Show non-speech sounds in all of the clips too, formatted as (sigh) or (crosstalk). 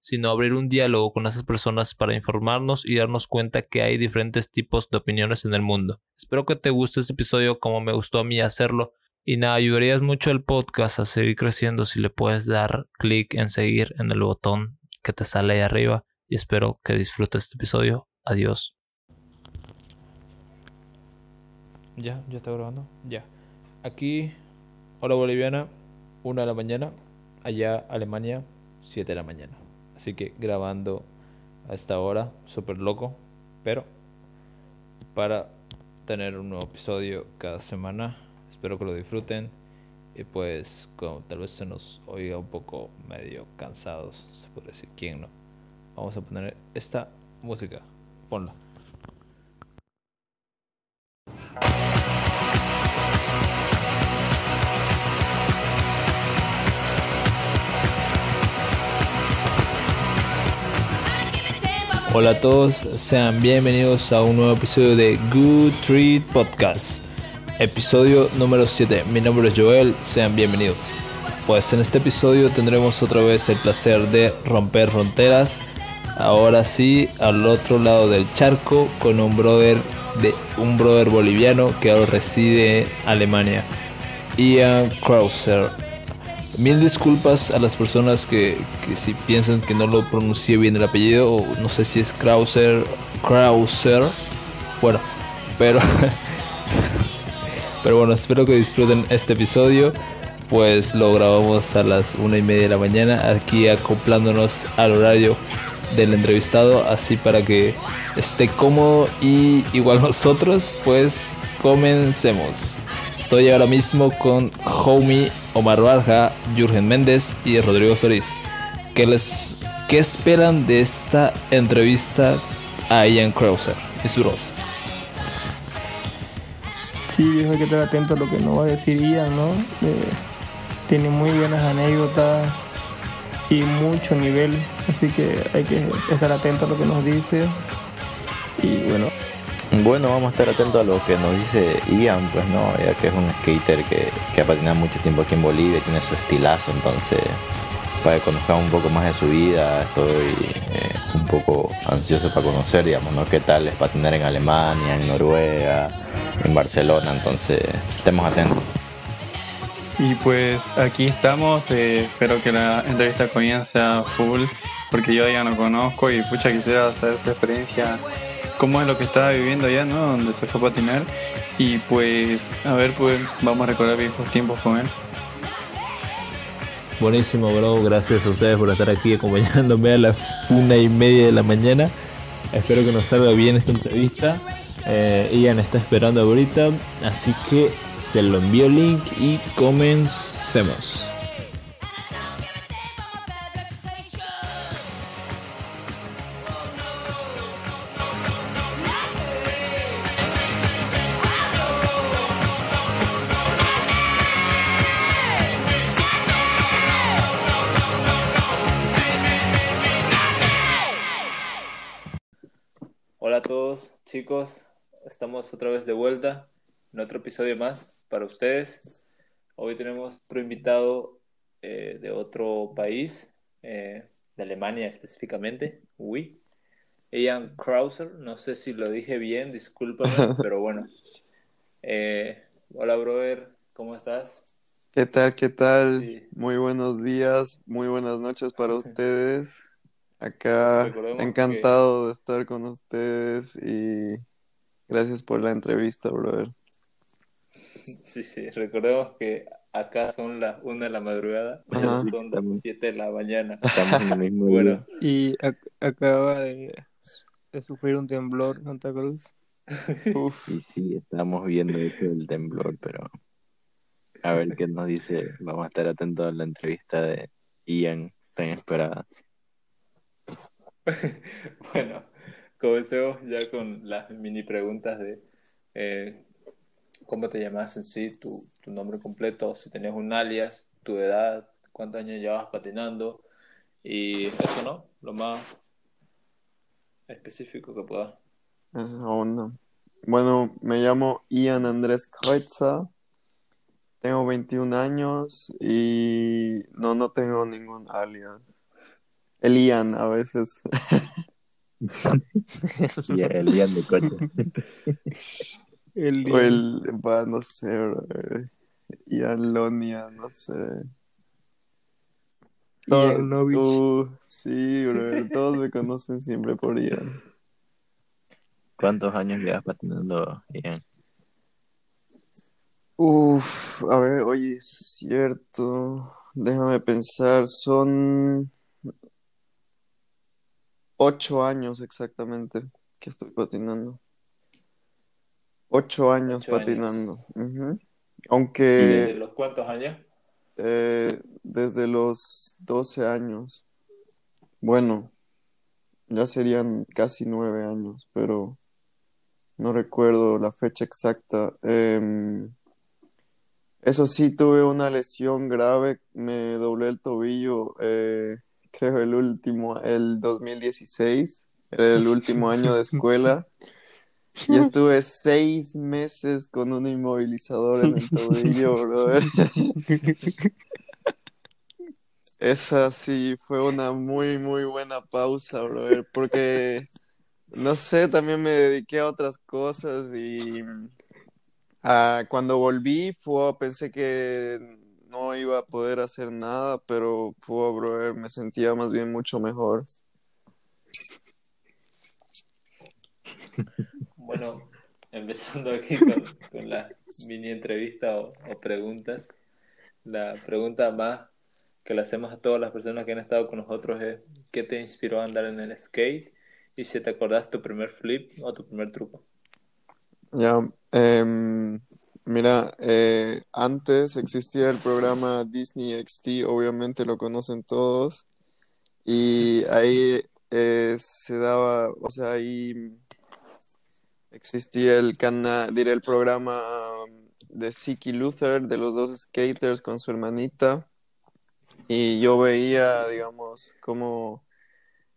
sino abrir un diálogo con esas personas para informarnos y darnos cuenta que hay diferentes tipos de opiniones en el mundo. Espero que te guste este episodio como me gustó a mí hacerlo. Y nada, ayudarías mucho al podcast a seguir creciendo si le puedes dar clic en seguir en el botón que te sale ahí arriba. Y espero que disfrutes este episodio. Adiós. Ya, ya está grabando. Ya. Aquí, hora boliviana, 1 de la mañana. Allá, Alemania, 7 de la mañana. Así que grabando a esta hora, súper loco. Pero para tener un nuevo episodio cada semana. Espero que lo disfruten. Y pues, como tal vez se nos oiga un poco medio cansados, se puede decir quién no. Vamos a poner esta música. Ponla. Hola a todos, sean bienvenidos a un nuevo episodio de Good Treat Podcast, episodio número 7. Mi nombre es Joel, sean bienvenidos. Pues en este episodio tendremos otra vez el placer de romper fronteras. Ahora sí, al otro lado del charco con un brother de un brother boliviano que ahora reside en Alemania, Ian Krauser. Mil disculpas a las personas que, que si piensan que no lo pronuncié bien el apellido, o no sé si es Krauser, Krauser. Bueno, pero, (laughs) pero bueno, espero que disfruten este episodio. Pues lo grabamos a las una y media de la mañana, aquí acoplándonos al horario del entrevistado, así para que esté cómodo y igual (laughs) nosotros, pues comencemos. Estoy ahora mismo con Homie Omar Barja, Jürgen Méndez y Rodrigo Solís. ¿Qué, les, ¿Qué esperan de esta entrevista a Ian Krauser y su voz? Sí, hay que estar atento a lo que nos va a decir Ian, ¿no? Eh, tiene muy buenas anécdotas y mucho nivel, así que hay que estar atento a lo que nos dice. Y bueno, Bueno, vamos a estar atentos a lo que nos dice Ian, pues no, ya que es un skater que, que ha patinado mucho tiempo aquí en Bolivia y tiene su estilazo, entonces para que conozcamos un poco más de su vida, estoy eh, un poco ansioso para conocer, digamos, ¿no? ¿Qué tal es patinar en Alemania, en Noruega, en Barcelona? Entonces, estemos atentos. Y pues aquí estamos, eh, espero que la entrevista con Ian sea full, porque yo ya no conozco y pucha quisiera saber su experiencia, cómo es lo que estaba viviendo allá, ¿no? Donde se fue a patinar. Y pues, a ver, pues vamos a recordar viejos tiempos con él. Buenísimo, bro. Gracias a ustedes por estar aquí acompañándome a las una y media de la mañana. Espero que nos salga bien esta entrevista. Eh, Ian está esperando ahorita, así que se lo envío el link y comencemos. Estamos otra vez de vuelta en otro episodio más para ustedes. Hoy tenemos otro invitado eh, de otro país, eh, de Alemania específicamente, uy. Ian Krauser, no sé si lo dije bien, discúlpame, (laughs) pero bueno. Eh, hola, brother, ¿cómo estás? ¿Qué tal? ¿Qué tal? Sí. Muy buenos días, muy buenas noches para (laughs) ustedes. Acá encantado de estar con ustedes y gracias por la entrevista, brother. (laughs) Sí, sí, recordemos que acá son las una de la madrugada, Ajá. son las 7 de la mañana. Estamos en el (laughs) mismo Bueno, y ac- acaba de, de sufrir un temblor Santa Cruz. (laughs) Uf, Y sí, estamos viendo eso del temblor, pero a ver qué nos dice. Vamos a estar atentos a la entrevista de Ian, tan esperada. Bueno, comencemos ya con las mini preguntas de eh, cómo te llamas en sí, tu, nombre completo, si tenías un alias, tu edad, cuántos años llevas patinando y eso, ¿no? Lo más específico que puedas. Esa onda. Bueno, me llamo Ian Andrés Kreutzer, tengo 21 años y no, no tengo ningún alias. El Ian a veces. (laughs) (laughs) Y el Ian de coche. (laughs) El O el, va, no sé, bro. Ian Lonia, no sé. Todo- Ianovich. uh, sí, bro. Todos me conocen siempre por Ian. ¿Cuántos años llevas patinando, Ian? Uf, a ver, oye, es cierto. Déjame pensar, son ocho años exactamente que estoy patinando. Ocho años Ocho años. patinando. ujú. ¿Desde Aunque los cuántos años? eh, desde los 12 años. Bueno, ya serían casi nueve años, pero no recuerdo la fecha exacta. Em, eso sí, tuve una lesión grave, me doblé el tobillo, eh, creo el último, el 2016, era el último (laughs) año de escuela. Y estuve seis meses con un inmovilizador en el tobillo, (laughs) brother. Esa sí fue una muy, muy buena pausa, brother, porque, no sé, también me dediqué a otras cosas y ah, cuando volví, fue, pensé que no iba a poder hacer nada, pero, fue, brother, me sentía más bien mucho mejor. Bueno, (laughs) empezando aquí con, con la mini entrevista o, o preguntas. La pregunta más que le hacemos a todas las personas que han estado con nosotros es ¿qué te inspiró a andar en el skate? Y si te acordás tu primer flip o tu primer truco. Ya, em, mira, eh, antes existía el programa Disney XD, obviamente lo conocen todos, y ahí eh, se daba, o sea, ahí existía el canal, diré, el programa de Siki Luther, de los dos skaters con su hermanita, y yo veía, digamos, cómo,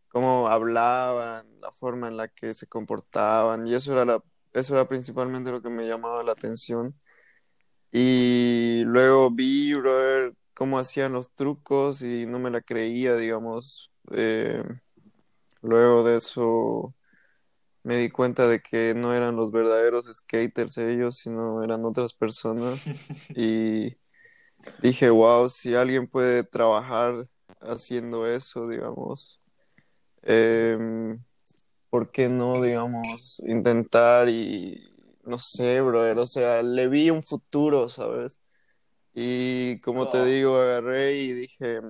cómo hablaban, la forma en la que se comportaban, y eso era la eso era principalmente lo que me llamaba la atención. Y luego vi, brother, cómo hacían los trucos y no me la creía, digamos. Eh, luego de eso me di cuenta de que no eran los verdaderos skaters ellos, sino eran otras personas. (laughs) Y dije, wow, si alguien puede trabajar haciendo eso, digamos. em, ¿por qué no, digamos, intentar y no sé, brother? O sea, le vi un futuro, ¿sabes? Y como te Oh. digo, agarré y dije,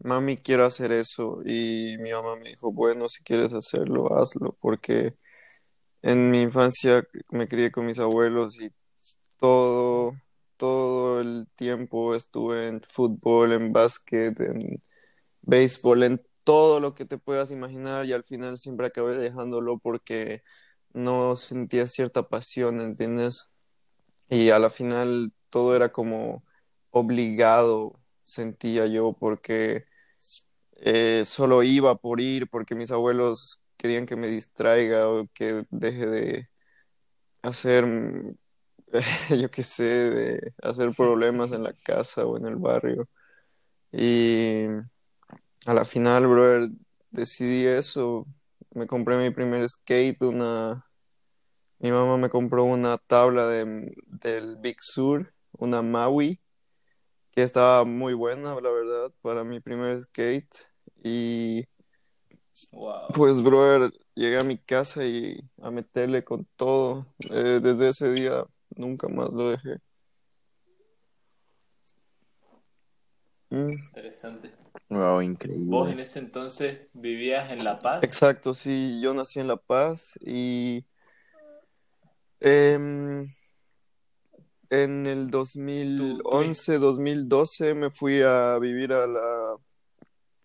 mami, quiero hacer eso. Y mi mamá me dijo, bueno, si quieres hacerlo, hazlo, porque en mi infancia me crié con mis abuelos y todo, todo el tiempo estuve en fútbol, en básquet, en béisbol, en todo lo que te puedas imaginar y al final siempre acabé dejándolo porque no sentía cierta pasión, ¿entiendes? Y a la final todo era como obligado, sentía yo, porque eh, solo iba por ir, porque mis abuelos querían que me distraiga o que deje de hacer, (laughs) yo qué sé, de hacer (laughs) problemas en la casa o en el barrio. Y a la final, brother, decidí eso. Me compré mi primer skate, una... Mi mamá me compró una tabla de, del Big Sur, una Maui, que estaba muy buena, la verdad, para mi primer skate. Y Wow. pues, brother, llegué a mi casa y a meterle con todo. Eh, desde ese día nunca más lo dejé. Mm, Interesante. Wow, Vos increíble. en ese entonces vivías en La Paz. Exacto, sí, yo nací en La Paz y em, en el 2011, 2012 me fui a vivir a la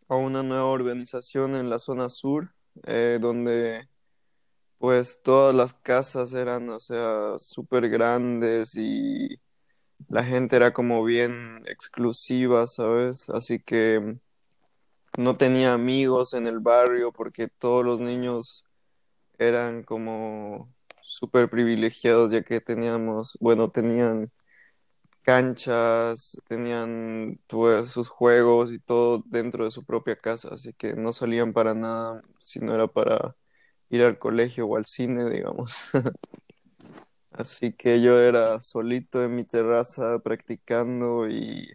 a una nueva organización en la zona sur, eh, donde pues todas las casas eran, o sea, súper grandes y la gente era como bien exclusiva, ¿sabes? Así que no tenía amigos en el barrio porque todos los niños eran como súper privilegiados ya que teníamos, bueno, tenían canchas, tenían pues sus juegos y todo dentro de su propia casa, así que no salían para nada si no era para ir al colegio o al cine, digamos. (laughs) Así que yo era solito en mi terraza practicando y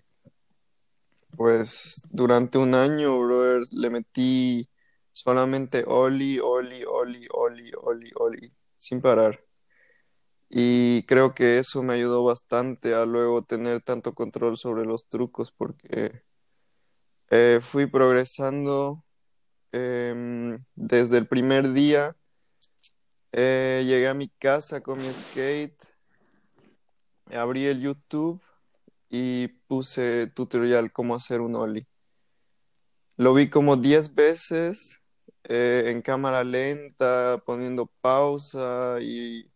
pues durante un año, brother, le metí solamente Oli, Oli, Oli, Oli, Oli, Oli, sin parar. Y creo que eso me ayudó bastante a luego tener tanto control sobre los trucos porque eh, fui progresando em, desde el primer día. Eh, llegué a mi casa con mi skate, abrí el YouTube y puse tutorial cómo hacer un ollie. Lo vi como 10 veces eh, en cámara lenta, poniendo pausa y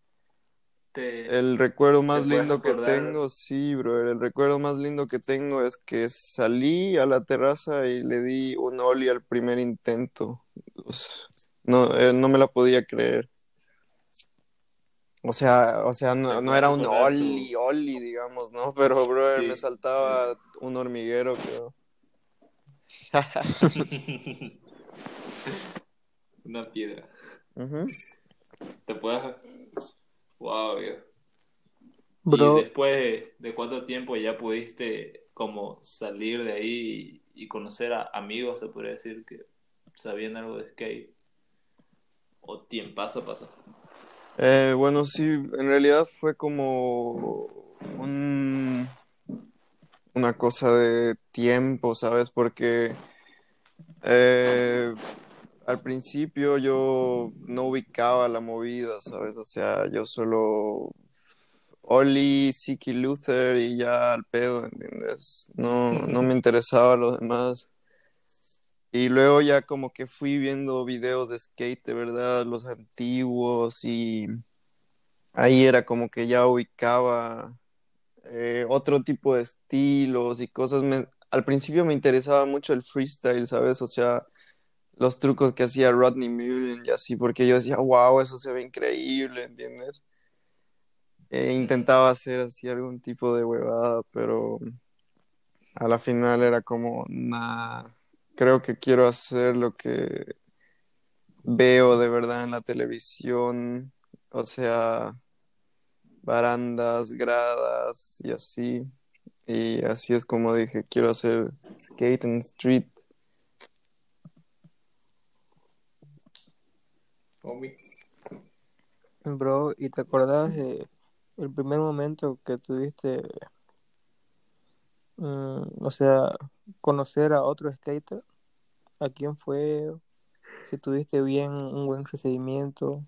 el recuerdo más lindo que tengo, sí, bro, el recuerdo más lindo que tengo es que salí a la terraza y le di un ollie al primer intento. No, eh, no me la podía creer. O sea, o sea, no, era un ollie, ollie, digamos, ¿no? Pero, bro, me saltaba un hormiguero, creo. (laughs) Una piedra. Te puedes Wow, Bro. ¿Y después de, cuánto tiempo ya pudiste como salir de ahí y, conocer a amigos, se podría decir, que sabían algo de skate? ¿O tiempo paso pasó? Eh, bueno, sí, en realidad fue como un, una cosa de tiempo, ¿sabes? Porque eh, al principio yo no ubicaba la movida, ¿sabes? O sea, yo solo Oli, Siki Luther y ya al pedo, ¿entiendes? No, no me interesaba lo demás. Y luego ya como que fui viendo videos de skate, verdad, los antiguos y ahí era como que ya ubicaba eh, otro tipo de estilos y cosas. al principio me interesaba mucho el freestyle, ¿sabes? O sea, los trucos que hacía Rodney Mullen y así, porque yo decía, wow, eso se ve increíble, ¿entiendes? E intentaba hacer así algún tipo de huevada, pero a la final era como, nah, creo que quiero hacer lo que veo de verdad en la televisión, o sea, barandas, gradas y así. Y así es como dije, quiero hacer skate and street Bro, ¿y te acordás de el primer momento que tuviste, mm, o sea, conocer a otro skater? ¿A quién fue? Si tuviste bien un buen procedimiento.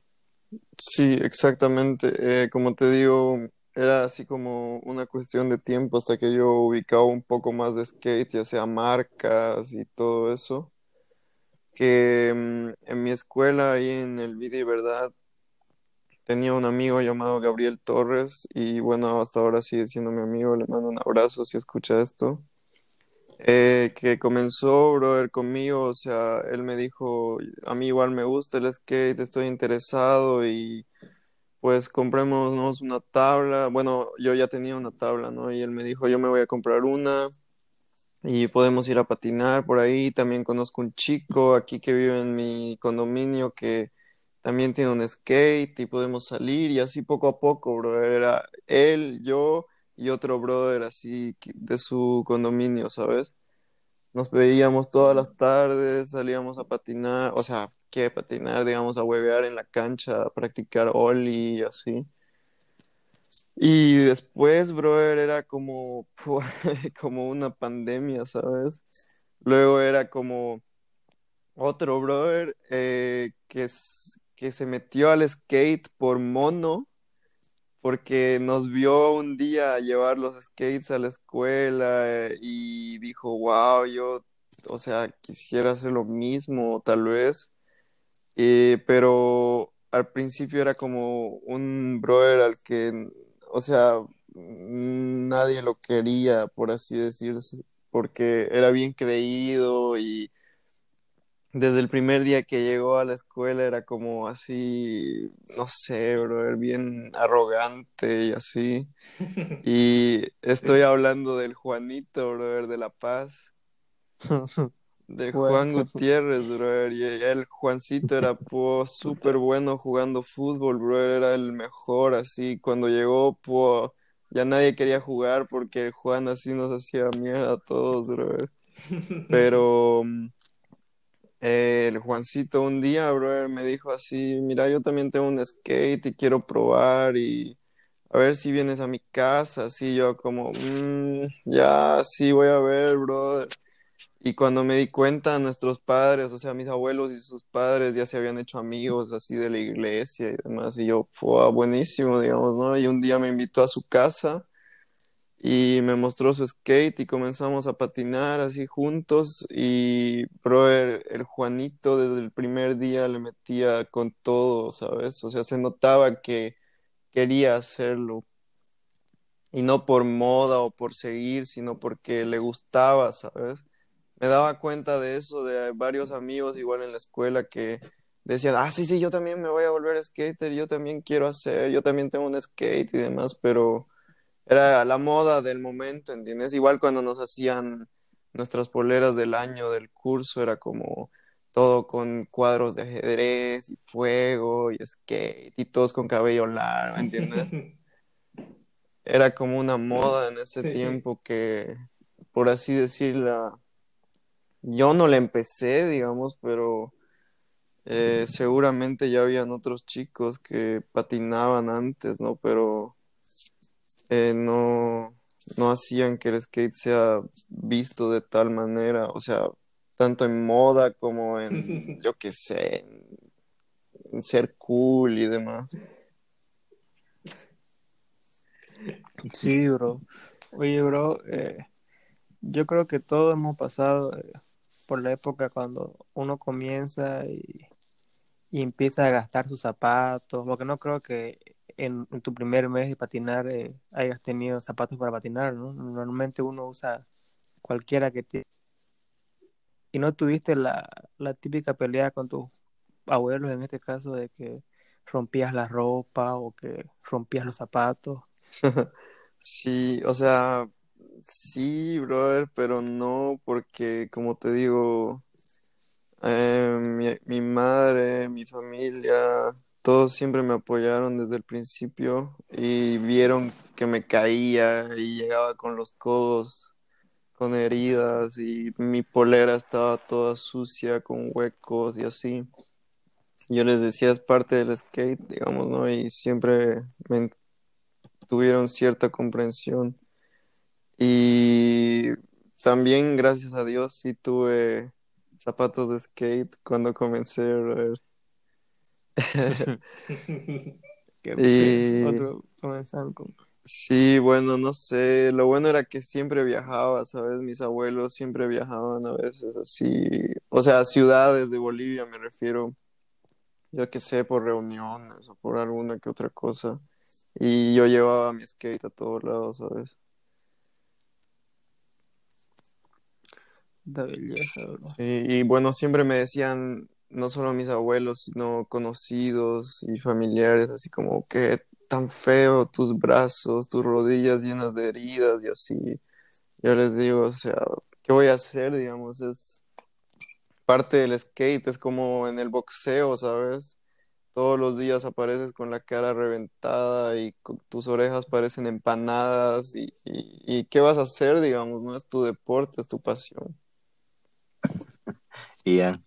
Sí, exactamente. Eh, como te digo, era así como una cuestión de tiempo hasta que yo ubicaba un poco más de skate, ya sea marcas y todo eso que mm, en mi escuela, ahí en el Video Verdad, tenía un amigo llamado Gabriel Torres y bueno, hasta ahora sigue siendo mi amigo, le mando un abrazo si escucha esto. Eh, que comenzó, brother, conmigo, o sea, él me dijo, a mí igual me gusta el skate, estoy interesado y pues comprémonos una tabla. Bueno, yo ya tenía una tabla, ¿no? Y él me dijo, yo me voy a comprar una y podemos ir a patinar por ahí. También conozco un chico aquí que vive en mi condominio que también tiene un skate y podemos salir y así poco a poco, brother. Era él, yo y otro brother así de su condominio, ¿sabes? Nos veíamos todas las tardes, salíamos a patinar, o sea, que patinar, digamos, a huevear en la cancha, practicar ollie y así. Y después, brother, era como, (laughs) como una pandemia, ¿sabes? Luego era como otro brother eh, que, que se metió al skate por mono, porque nos vio un día llevar los skates a la escuela y dijo, wow, yo, o sea, quisiera hacer lo mismo, tal vez. Eh, pero al principio era como un brother al que, o sea, nadie lo quería, por así decirse, porque era bien creído y desde el primer día que llegó a la escuela era como así, no sé, brother, bien arrogante y así. (laughs) Y estoy hablando del Juanito, brother, de La Paz. De Juan (laughs) Gutiérrez, brother. Y el Juancito era súper bueno jugando fútbol, brother. Era el mejor, así. Cuando llegó, pues, ya nadie quería jugar porque Juan así nos hacía mierda a todos, brother. (laughs) Pero el Juancito un día, brother, me dijo así, mira, yo también tengo un skate y quiero probar y a ver si vienes a mi casa. Así yo como, mm, ya, sí, voy a ver, brother. Y cuando me di cuenta, nuestros padres, o sea, mis abuelos y sus padres ya se habían hecho amigos así de la iglesia y demás. Y yo, fue buenísimo, digamos, ¿no? Y un día me invitó a su casa y me mostró su skate y comenzamos a patinar así juntos. Y, bro, el, Juanito desde el primer día le metía con todo, ¿sabes? O sea, se notaba que quería hacerlo. Y no por moda o por seguir, sino porque le gustaba, ¿sabes? me daba cuenta de eso, de varios amigos igual en la escuela que decían, ah, sí, sí, yo también me voy a volver skater, yo también quiero hacer, yo también tengo un skate y demás, pero era la moda del momento, ¿entiendes? Igual cuando nos hacían nuestras poleras del año del curso, era como todo con cuadros de ajedrez y fuego y skate y todos con cabello largo, ¿entiendes? (laughs) Era como una moda en ese tiempo que, por así decirlo, yo no le empecé, digamos, pero eh, seguramente ya habían otros chicos que patinaban antes, ¿no? Pero eh, no, no hacían que el skate sea visto de tal manera, o sea, tanto en moda como en, (laughs) yo qué sé, en, ser cool y demás. Sí, bro. Oye, bro, eh, yo creo que todos hemos pasado por la época cuando uno comienza y, empieza a gastar sus zapatos, porque no creo que en, tu primer mes de patinar eh, hayas tenido zapatos para patinar, ¿no? Normalmente uno usa cualquiera que tiene. Y no tuviste la, la típica pelea con tus abuelos, en este caso, de que rompías la ropa o que rompías los zapatos. (laughs) sí, o sea, Sí, brother, pero no porque, como te digo, eh, mi, madre, mi familia, todos siempre me apoyaron desde el principio y vieron que me caía y llegaba con los codos con heridas y mi polera estaba toda sucia con huecos y así. Yo les decía, es parte del skate, digamos, ¿no? Y siempre me tuvieron cierta comprensión. Y también, gracias a Dios, sí tuve zapatos de skate cuando comencé a (laughs) (laughs) y... Sí, bueno, no sé, lo bueno era que siempre viajaba, ¿sabes? Mis abuelos siempre viajaban a veces así, o sea, ciudades de Bolivia me refiero, yo que sé, por reuniones o por alguna que otra cosa. Y yo llevaba mi skate a todos lados, ¿sabes? belleza, y bueno, siempre me decían, no solo mis abuelos, sino conocidos y familiares, así como que tan feo tus brazos, tus rodillas llenas de heridas y así. Yo les digo, o sea, ¿qué voy a hacer? Digamos, es parte del skate, es como en el boxeo, ¿sabes? Todos los días apareces con la cara reventada y tus orejas parecen empanadas y, y ¿qué vas a hacer? Digamos, no es tu deporte, es tu pasión. (laughs) Ian,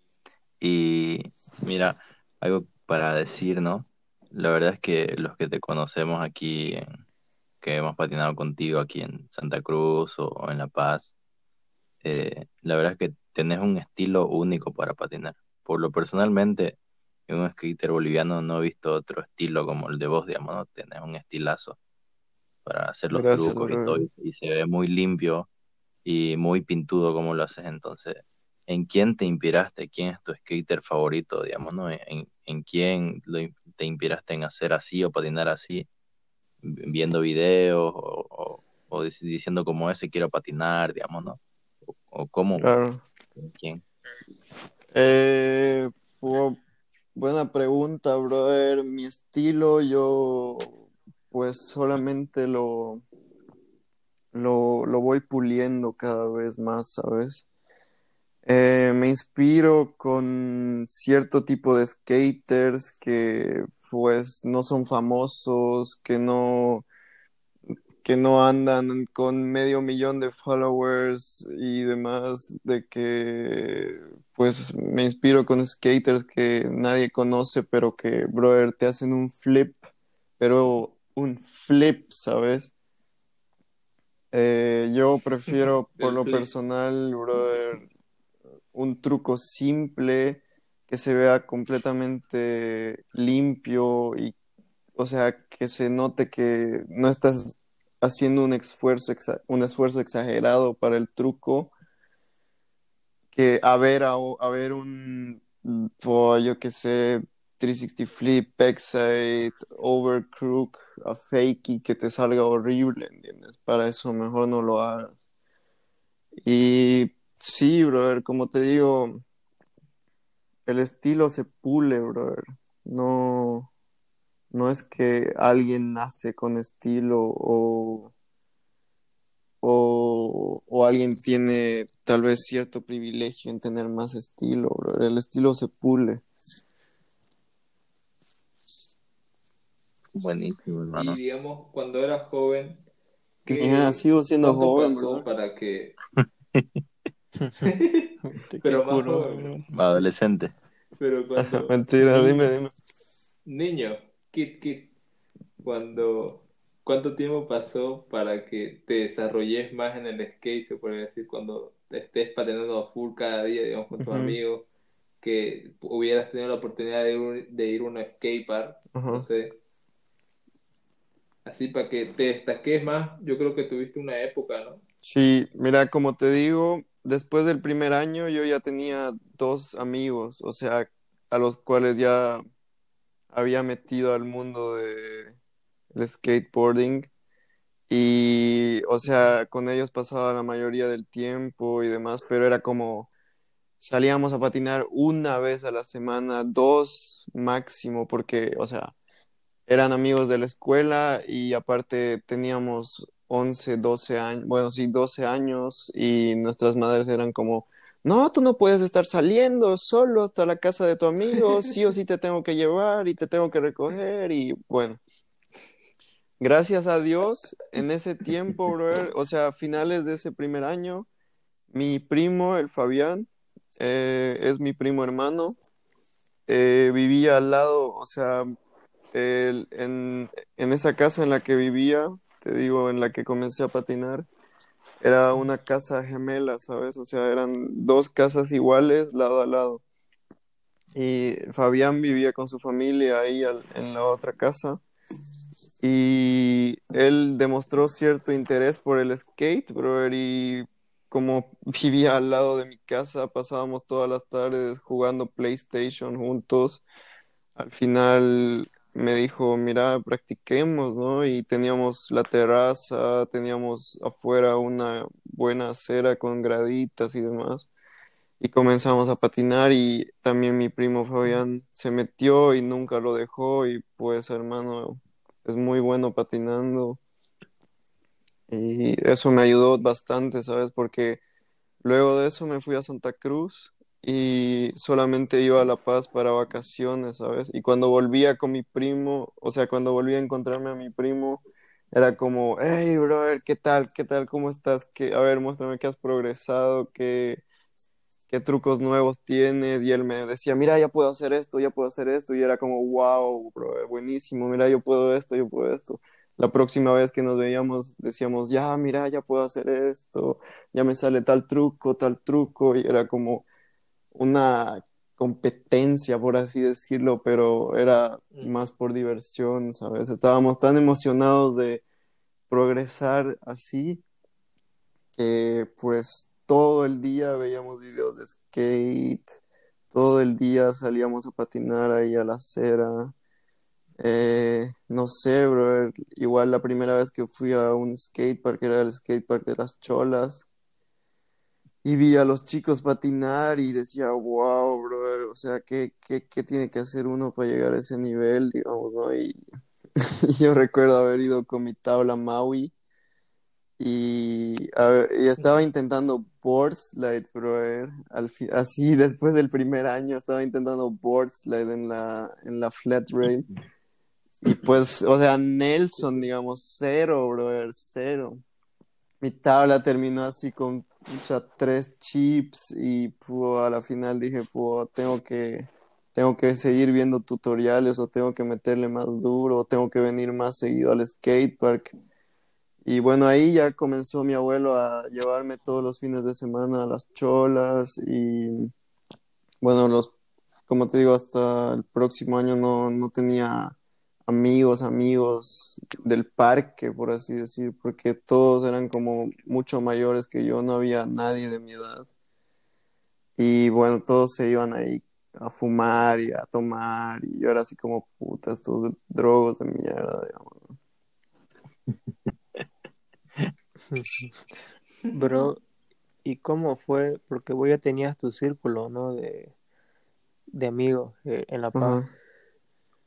y mira, algo para decir, ¿no? La verdad es que los que te conocemos aquí, que hemos patinado contigo aquí en Santa Cruz o, en La Paz, eh, la verdad es que tenés un estilo único para patinar. Por lo personalmente, en un skater boliviano no he visto otro estilo como el de vos, digamos, ¿no? Tenés un estilazo para hacer los trucos y todo, y se ve muy limpio y muy pintudo como lo haces, entonces en quién te inspiraste, quién es tu skater favorito, digamos, ¿no? En, en quién te inspiraste en hacer así o patinar así, viendo videos o, diciendo como ese quiero patinar, digamos, ¿no? O, cómo, claro. quién. Eh, buena pregunta, brother. Mi estilo, yo pues solamente lo, lo, lo voy puliendo cada vez más, ¿sabes? Eh, me inspiro con cierto tipo de skaters que pues no son famosos, que no, que no andan con medio millón de followers y demás, de que pues me inspiro con skaters que nadie conoce, pero que, brother, te hacen un flip, pero un flip, ¿sabes? Eh, yo (laughs) prefiero, por lo personal, brother, un truco simple que se vea completamente limpio y, o sea, que se note que no estás haciendo un esfuerzo, un esfuerzo exagerado para el truco, que a a, un, yo que sé, 360 flip, backside, overcrook, a fakey que te salga horrible, ¿entiendes? Para eso mejor no lo hagas. Y Sí, brother, como te digo, el estilo se pule, brother. No, no es que alguien nace con estilo o, o, o alguien tiene tal vez cierto privilegio en tener más estilo, brother. El estilo se pule. Buenísimo, hermano. Y digamos, cuando eras joven, ¿qué, sigo siendo joven, pasó para que (laughs) (laughs) pero más Adolescente. Pero (laughs) cuando... Mentira, dime, dime. Niño, kit, kit. Cuando... ¿Cuánto tiempo pasó para que te desarrolles más en el skate, se puede decir, cuando estés patinando a full cada día, digamos, con tus amigos, que hubieras tenido la oportunidad de ir, de ir a un skatepark, no sé, así para que te destaques más, yo creo que tuviste una época, ¿no? Sí, mira, como te digo, después del primer año yo ya tenía dos amigos, o sea, a los cuales ya había metido al mundo de el skateboarding y, o sea, con ellos pasaba la mayoría del tiempo y demás, pero era como salíamos a patinar una vez a la semana, dos máximo, porque, o sea, eran amigos de la escuela y aparte teníamos 11, 12 años, bueno, sí, 12 años y nuestras madres eran como, no, tú no puedes estar saliendo solo hasta la casa de tu amigo, sí o sí te tengo que llevar y te tengo que recoger y bueno. Gracias a Dios, en ese tiempo, o sea, finales de ese primer año, mi primo, el Fabián, eh, es mi primo hermano, eh, vivía al lado, o sea, en, en esa casa en la que vivía, te digo, en la que comencé a patinar, era una casa gemela, ¿sabes? O sea, eran dos casas iguales lado a lado. Y Fabián vivía con su familia ahí en la otra casa. Y él demostró cierto interés por el skate, brother, y como (laughs) vivía al lado de mi casa, pasábamos todas las tardes jugando PlayStation juntos. Al final me dijo, mira, practiquemos, ¿no? Y teníamos la terraza, teníamos afuera una buena acera con graditas y demás. Y comenzamos a patinar y también mi primo Fabián se metió y nunca lo dejó y pues hermano, es muy bueno patinando. Y eso me ayudó bastante, ¿sabes? Porque luego de eso me fui a Santa Cruz y solamente iba a La Paz para vacaciones, ¿sabes? Y cuando volvía con mi primo, o sea, cuando volvía a encontrarme a mi primo, era como, hey, brother, ¿qué tal? ¿Qué tal? ¿Cómo estás? ¿Qué... A ver, muéstrame que has progresado, qué, qué trucos nuevos tienes. Y él me decía, mira, ya puedo hacer esto, ya puedo hacer esto. Y era como, wow, brother, buenísimo, mira, yo puedo esto, yo puedo esto. La próxima vez que nos veíamos decíamos, ya, mira, ya puedo hacer esto, ya me sale tal truco, tal truco. Y era como una competencia, por así decirlo, pero era mm. más por diversión, ¿sabes? Estábamos tan emocionados de progresar así que pues todo el día veíamos videos de skate, todo el día salíamos a patinar ahí a la acera. Eh, no sé, bro, igual la primera vez que fui a un skatepark era el skatepark de las Cholas y vi a los chicos patinar y decía, wow, bro, o sea, ¿qué, qué, qué tiene que hacer uno para llegar a ese nivel, digamos, ¿no? Y, (laughs) yo recuerdo haber ido con mi tabla Maui y, y estaba intentando board slide, bro, al así después del primer año estaba intentando board slide en la, en la flat rail. Y pues, o sea, Nelson, digamos, cero, brother, cero. Mi tabla terminó así con mucha, tres chips y pues, a la final dije, pues, tengo que, tengo que seguir viendo tutoriales o tengo que meterle más duro o tengo que venir más seguido al skatepark. Y bueno, ahí ya comenzó mi abuelo a llevarme todos los fines de semana a las cholas y bueno, los, como te digo, hasta el próximo año no, no tenía amigos, amigos del parque, por así decir, porque todos eran como mucho mayores que yo, no había nadie de mi edad. Y bueno, todos se iban ahí a fumar y a tomar, y yo era así como puta, estos drogos de mierda, digamos. (laughs) Bro, ¿y cómo fue? Porque vos ya tenías tu círculo, ¿no? De, de amigos eh, en La Paz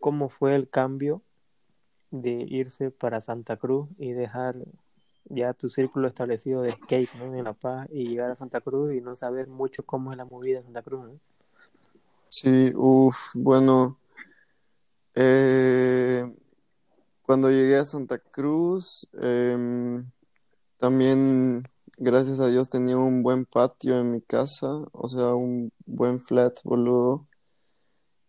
cómo fue el cambio de irse para Santa Cruz y dejar ya tu círculo establecido de skate en La Paz y llegar a Santa Cruz y no saber mucho cómo es la movida en Santa Cruz. Sí, uff, bueno, eh, cuando llegué a Santa Cruz, em, también, gracias a Dios, tenía un buen patio en mi casa, o sea, un buen flat, boludo.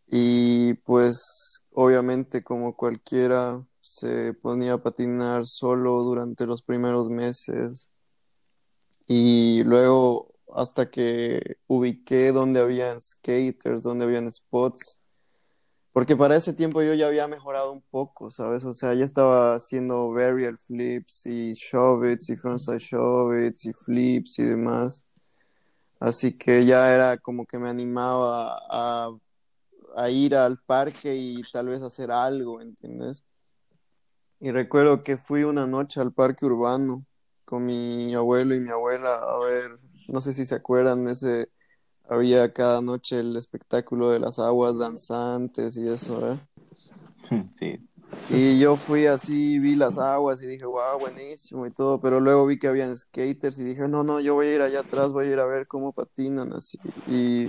Y pues obviamente como cualquiera se ponía a patinar solo durante los primeros meses y luego hasta que ubiqué donde habían skaters, donde habían spots, porque para ese tiempo yo ya había mejorado un poco, ¿sabes? O sea, ya estaba haciendo varial flips y shove y frontside shove y flips y demás. Así que ya era como que me animaba a a ir al parque y tal vez hacer algo, ¿entiendes? Y recuerdo que fui una noche al parque urbano con mi abuelo y mi abuela a ver, no sé si se acuerdan, ese había cada noche el espectáculo de las aguas danzantes y eso, ¿eh? (laughs) Sí. Y yo fui así, vi las aguas y dije, wow, buenísimo y todo, pero luego vi que habían skaters y dije, no, no, yo voy a ir allá atrás, voy a ir a ver cómo patinan así. Y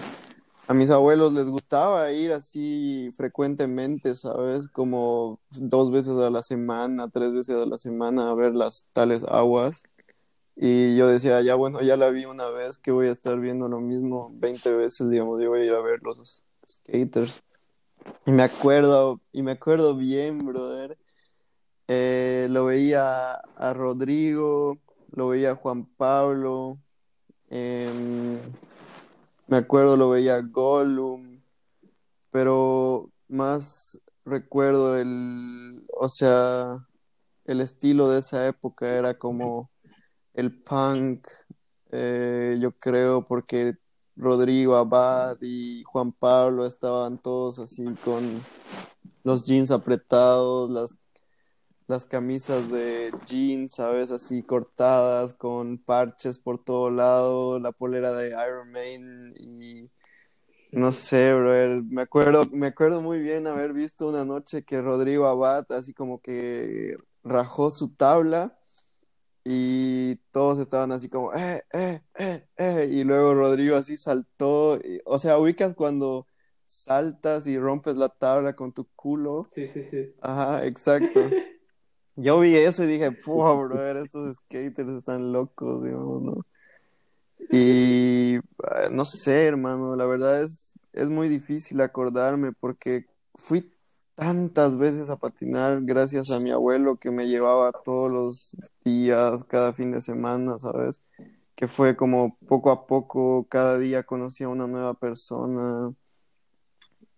a mis abuelos les gustaba ir así frecuentemente, ¿sabes? Como dos veces a la semana, tres veces a la semana a ver las tales aguas. Y yo decía, ya bueno, ya la vi una vez, que voy a estar viendo lo mismo 20 veces, digamos, yo voy a ir a ver los skaters. Y me acuerdo, y me acuerdo bien, brother. Eh, lo veía a Rodrigo, lo veía a Juan Pablo. Eh, me acuerdo lo veía Gollum, pero más recuerdo el, o sea, el estilo de esa época era como el punk, eh, yo creo, porque Rodrigo Abad y Juan Pablo estaban todos así con los jeans apretados, las las camisas de jeans, ¿sabes? Así cortadas, con parches por todo lado, la polera de Iron Man y no sé, bro, me acuerdo, me acuerdo muy bien haber visto una noche que Rodrigo Abad así como que rajó su tabla y todos estaban así como, eh, eh, eh, eh, y luego Rodrigo así saltó, o sea, ubicas cuando saltas y rompes la tabla con tu culo. Sí, sí, sí. Ajá, exacto. (laughs) Yo vi eso y dije, (laughs) puh, brother, estos skaters están locos, digamos, ¿no? Y ah, no sé, hermano, la verdad es, es muy difícil acordarme porque fui tantas veces a patinar gracias a mi abuelo que me llevaba todos los días, cada fin de semana, ¿sabes? Que fue como poco a poco, cada día conocía a una nueva persona.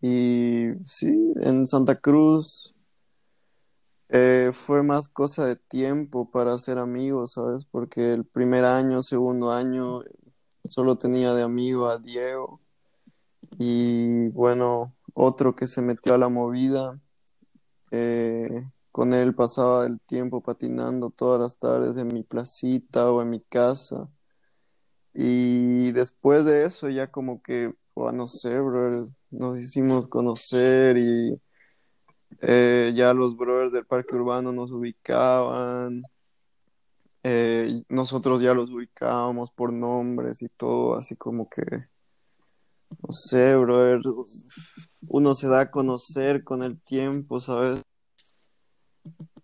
Y sí, en Santa Cruz eh, fue más cosa de tiempo para ser amigos, ¿sabes? Porque el primer año, segundo año, solo tenía de amigo a Diego. Y bueno, otro que se metió a la movida. eh, con él pasaba el tiempo patinando todas las tardes en mi placita o en mi casa. Y después de eso ya como que, oh, no sé, bro, nos hicimos conocer y eh, ya los brothers del parque urbano nos ubicaban. eh, nosotros ya los ubicábamos por nombres y todo, así como que, no sé, brother, uno se da a conocer con el tiempo, ¿sabes?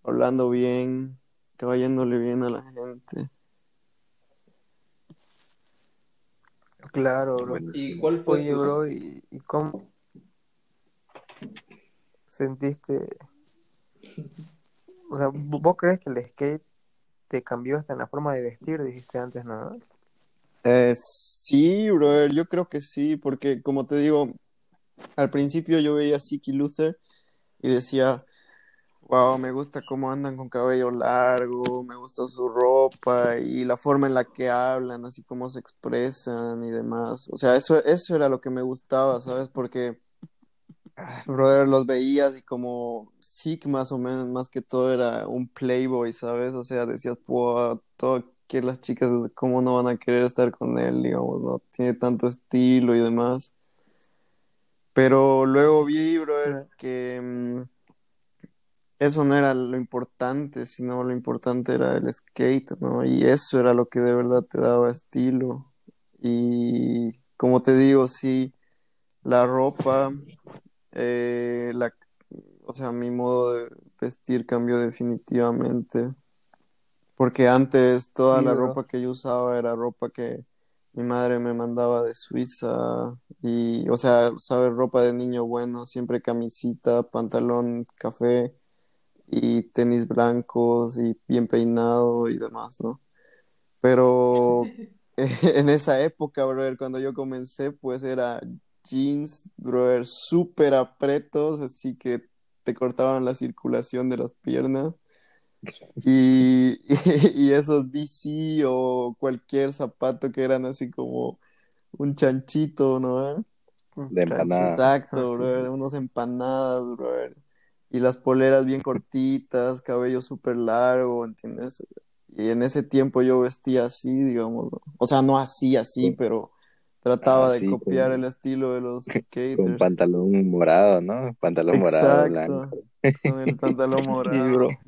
Hablando bien, cayéndole bien a la gente. Claro, bro. ¿Y cuál fue Oye, bro, ¿y, y cómo sentiste? O sea, ¿vos crees que el skate te cambió hasta en la forma de vestir? Dijiste antes, ¿no? Eh, sí, brother, yo creo que sí, porque como te digo, al principio yo veía a Siki Luther y decía, wow, me gusta cómo andan con cabello largo, me gusta su ropa y la forma en la que hablan, así como se expresan y demás. O sea, eso, eso era lo que me gustaba, ¿sabes? Porque, brother, los veías y como Sik más o menos, más que todo era un playboy, ¿sabes? O sea, decías, wow, todo que las chicas, cómo no van a querer estar con él, digamos, no tiene tanto estilo y demás. Pero luego vi, brother, que mm, eso no era lo importante, sino lo importante era el skate, ¿no? Y eso era lo que de verdad te daba estilo. Y como te digo, sí, la ropa, eh, la, o sea, mi modo de vestir cambió definitivamente. Porque antes toda Sí, la bro. ropa que yo usaba era ropa que mi madre me mandaba de Suiza y, o sea, sabes, ropa de niño bueno, siempre camisita, pantalón café y tenis blancos y bien peinado y demás, ¿no? Pero (laughs) (laughs) en esa época, brother, cuando yo comencé, pues era jeans, brother, súper apretos, así que te cortaban la circulación de las piernas. (laughs) Y, (laughs) y esos DC o cualquier zapato que eran así como un chanchito, ¿no? De empanada. Exacto, Sí, brother, unos empanadas, brother. Y las poleras bien cortitas, cabello súper largo, ¿entiendes? Y en ese tiempo yo vestía así, digamos, ¿no? O sea, no así, así, pero trataba Ah, de sí, copiar con- el estilo de los (laughs) Con skaters. pantalón morado, ¿no? Pantalón morado, blanco. con el pantalón (laughs) Sí, morado. bro.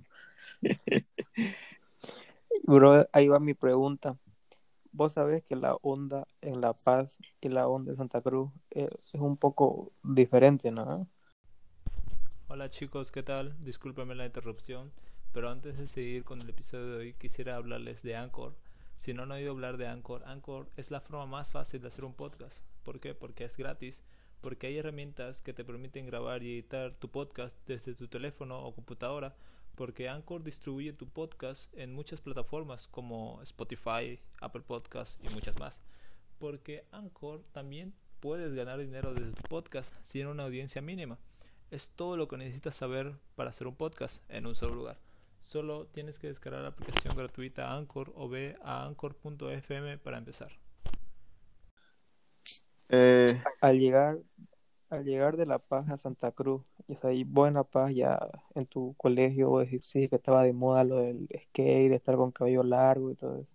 Bro, ahí va mi pregunta. Vos sabés que la onda en La Paz y la onda en Santa Cruz eh, es un poco diferente, ¿no? Hola chicos, ¿qué tal? Discúlpenme la interrupción, pero antes de seguir con el episodio de hoy quisiera hablarles de Anchor. Si no han oído hablar de Anchor, Anchor es la forma más fácil de hacer un podcast. ¿Por qué? Porque es gratis, porque hay herramientas que te permiten grabar y editar tu podcast desde tu teléfono o computadora, porque Anchor distribuye tu podcast en muchas plataformas como Spotify, Apple Podcasts y muchas más. Porque Anchor también puedes ganar dinero desde tu podcast si tiene una audiencia mínima. Es todo lo que necesitas saber para hacer un podcast en un solo lugar. Solo tienes que descargar la aplicación gratuita Anchor o ve a anchor.fm para empezar. Eh, Al llegar, al llegar de La Paz a Santa Cruz, y ahí vos en La Paz ya en tu colegio vos decís que estaba de moda lo del skate, de estar con cabello largo y todo eso.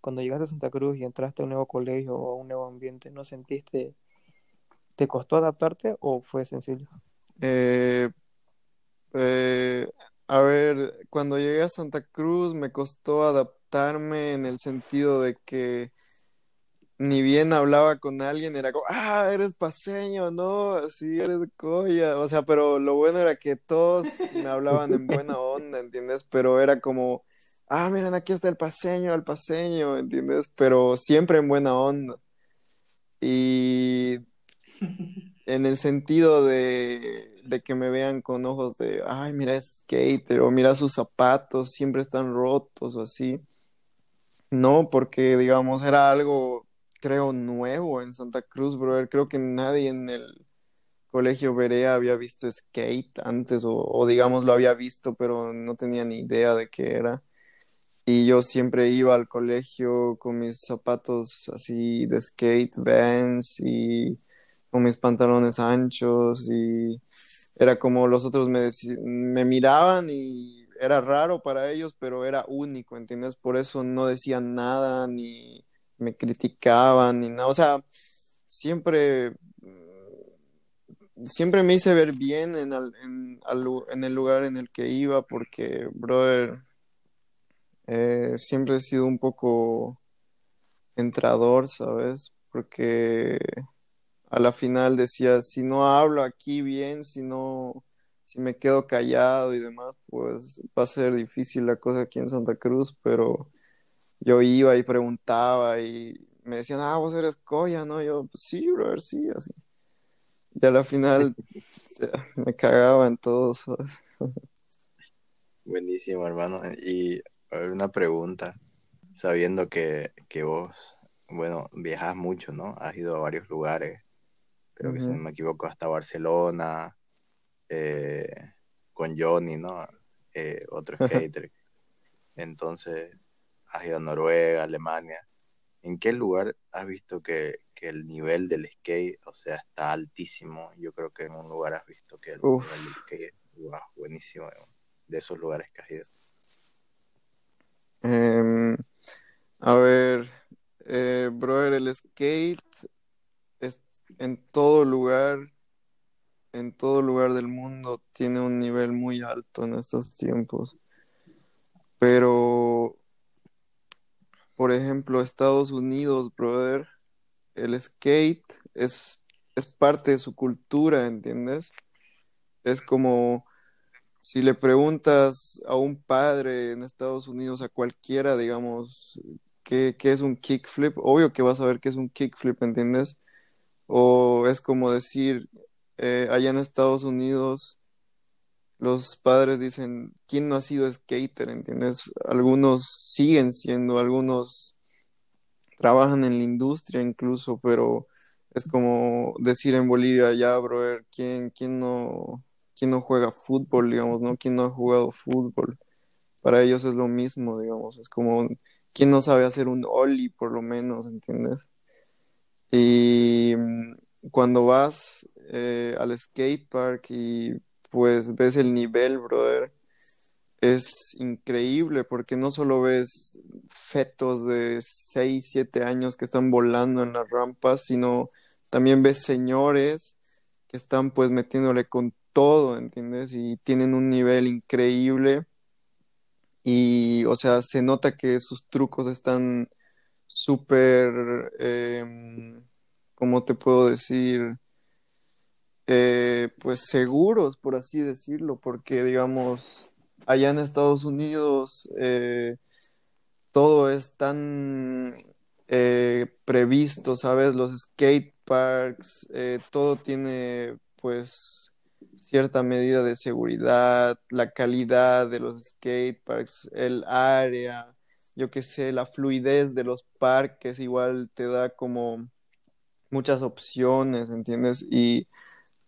Cuando llegaste a Santa Cruz y entraste a un nuevo colegio o a un nuevo ambiente, ¿no sentiste, te costó adaptarte o fue sencillo? eh, eh, a ver, cuando llegué a Santa Cruz me costó adaptarme en el sentido de que ni bien hablaba con alguien, era como, ah, eres paseño, ¿no? Así eres Coya. O sea, pero lo bueno era que todos me hablaban en buena onda, ¿entiendes? Pero era como, ah, miren, aquí está el paseño, el paseño, ¿entiendes? Pero siempre en buena onda. Y (laughs) en el sentido de, de que me vean con ojos de, ay, mira ese skater, o mira sus zapatos, siempre están rotos o así. No, porque digamos era algo, creo, nuevo en Santa Cruz, brother. Creo que nadie en el colegio Berea había visto skate antes, o, o digamos lo había visto, pero no tenía ni idea de qué era. Y yo siempre iba al colegio con mis zapatos así de skate, Vans, y con mis pantalones anchos y era como los otros me, me miraban y era raro para ellos, pero era único, ¿entiendes? Por eso no decían nada, ni me criticaban, ni nada. O sea, siempre, siempre me hice ver bien en, en, el lugar en el que iba, porque, brother, eh, siempre he sido un poco entrador, ¿sabes? Porque a la final decía, si no hablo aquí bien, si no, si me quedo callado y demás, pues va a ser difícil la cosa aquí en Santa Cruz, pero yo iba y preguntaba y me decían, ah, vos eres Coya, ¿no? Yo, pues sí, brother, sí, así. Y a la final (laughs) me cagaba en todo, (laughs) Buenísimo, hermano. Y una pregunta, sabiendo que, que vos, bueno, viajas mucho, ¿no? Has ido a varios lugares creo que si no me equivoco, hasta Barcelona, eh, con Johnny, ¿no? Eh, otro (laughs) skater. Entonces, has ido a Noruega, Alemania. ¿En qué lugar has visto que, el nivel del skate, o sea, está altísimo? Yo creo que en un lugar has visto que el nivel del skate es buenísimo, de esos lugares que has ido. Em, a ver, eh, brother, el skate en todo lugar, en todo lugar del mundo tiene un nivel muy alto en estos tiempos. Pero, por ejemplo, Estados Unidos, brother, el skate es, es parte de su cultura, ¿entiendes? Es como si le preguntas a un padre en Estados Unidos, a cualquiera, digamos, ¿qué, qué es un kickflip? Obvio que vas a ver qué es un kickflip, ¿entiendes? O es como decir, eh, allá en Estados Unidos, los padres dicen, ¿quién no ha sido skater? ¿Entiendes? Algunos siguen siendo, algunos trabajan en la industria incluso, pero es como decir en Bolivia, ya, brother, ¿quién, quién, no, quién no juega fútbol, digamos, ¿no? ¿Quién no ha jugado fútbol? Para ellos es lo mismo, digamos, es como, ¿quién no sabe hacer un ollie, por lo menos, ¿entiendes? Y mm, cuando vas eh, al skate park y pues ves el nivel, brother, es increíble porque no solo ves fetos de 6, 7 años que están volando en las rampas, sino también ves señores que están pues metiéndole con todo, ¿entiendes? Y tienen un nivel increíble y, o sea, se nota que sus trucos están súper, eh, ¿cómo te puedo decir? Eh, pues seguros, por así decirlo, porque digamos, allá en Estados Unidos eh, todo es tan eh, previsto, ¿sabes? Los skate parks, todo tiene pues cierta medida de seguridad, la calidad de los skate parks, el área, yo qué sé, la fluidez de los parques igual te da como muchas opciones, ¿entiendes? Y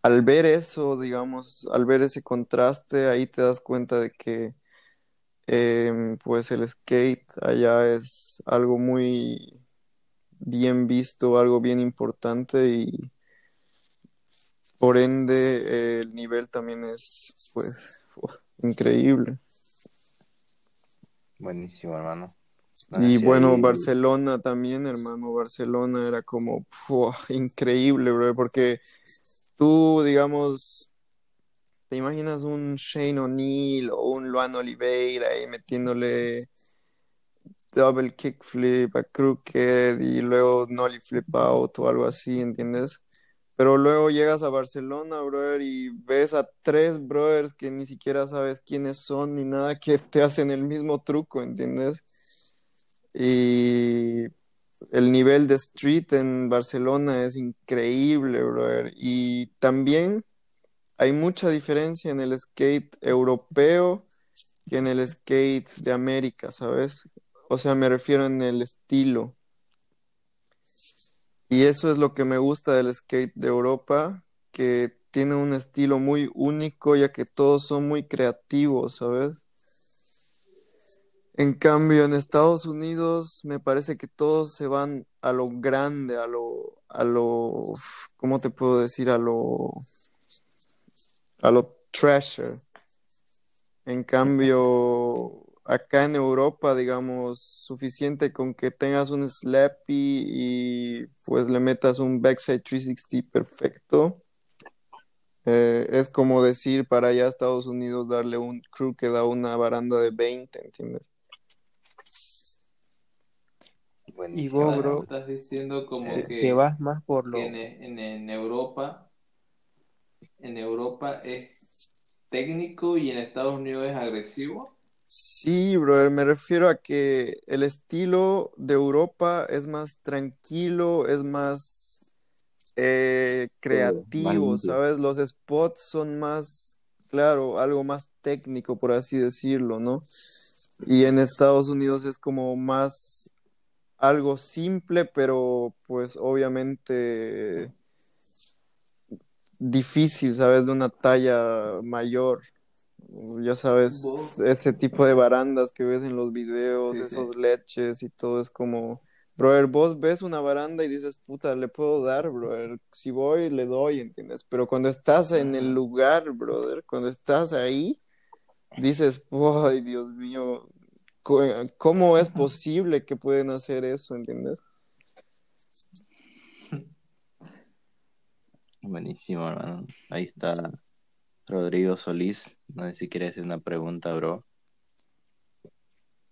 al ver eso, digamos, al ver ese contraste, ahí te das cuenta de que em, pues el skate allá es algo muy bien visto, algo bien importante y por ende el nivel también es pues increíble. Buenísimo, hermano. Y bueno, Barcelona también, hermano, Barcelona era como (laughs) increíble, bro, porque tú, digamos, te imaginas un Shane O'Neill o un Luan Oliveira ahí metiéndole double kickflip a crooked y luego nollie flip out o algo así, ¿entiendes? Pero luego llegas a Barcelona, brother, y ves a tres brothers que ni siquiera sabes quiénes son ni nada que te hacen el mismo truco, ¿entiendes? Y el nivel de street en Barcelona es increíble, brother. Y también hay mucha diferencia en el skate europeo que en el skate de América, ¿sabes? O sea, me refiero en el estilo. Y eso es lo que me gusta del skate de Europa, que tiene un estilo muy único, ya que todos son muy creativos, ¿sabes? En cambio, en Estados Unidos me parece que todos se van a lo grande, a lo, a lo, ¿cómo te puedo decir? A lo, a lo treasure. En cambio, acá en Europa, digamos, suficiente con que tengas un slappy y pues le metas un backside 360 perfecto. Eh, es como decir para allá a Estados Unidos darle un crew que da una baranda de 20, ¿entiendes? Y vos, bro, Estás diciendo como que, te vas más por lo... que en, en- en Europa, en Europa es técnico y en Estados Unidos es agresivo. Sí, brother, me refiero a que el estilo de Europa es más tranquilo, es más eh, creativo. ¿sabes? Los spots son más, claro, algo más técnico, por así decirlo, ¿no? Y en Estados Unidos es como más algo simple, pero pues obviamente difícil, ¿sabes? De una talla mayor. Ya sabes, ese tipo de barandas que ves en los videos, Sí, sí. esos leches y todo es como, brother, vos ves una baranda y dices, puta, le puedo dar, brother. Si voy, le doy, ¿entiendes? Pero cuando estás en el lugar, brother, cuando estás ahí, dices, ay, Dios mío, ¿cómo es posible que pueden hacer eso, ¿entiendes? Buenísimo, hermano. Ahí está Rodrigo Solís. No sé si quieres hacer una pregunta, bro.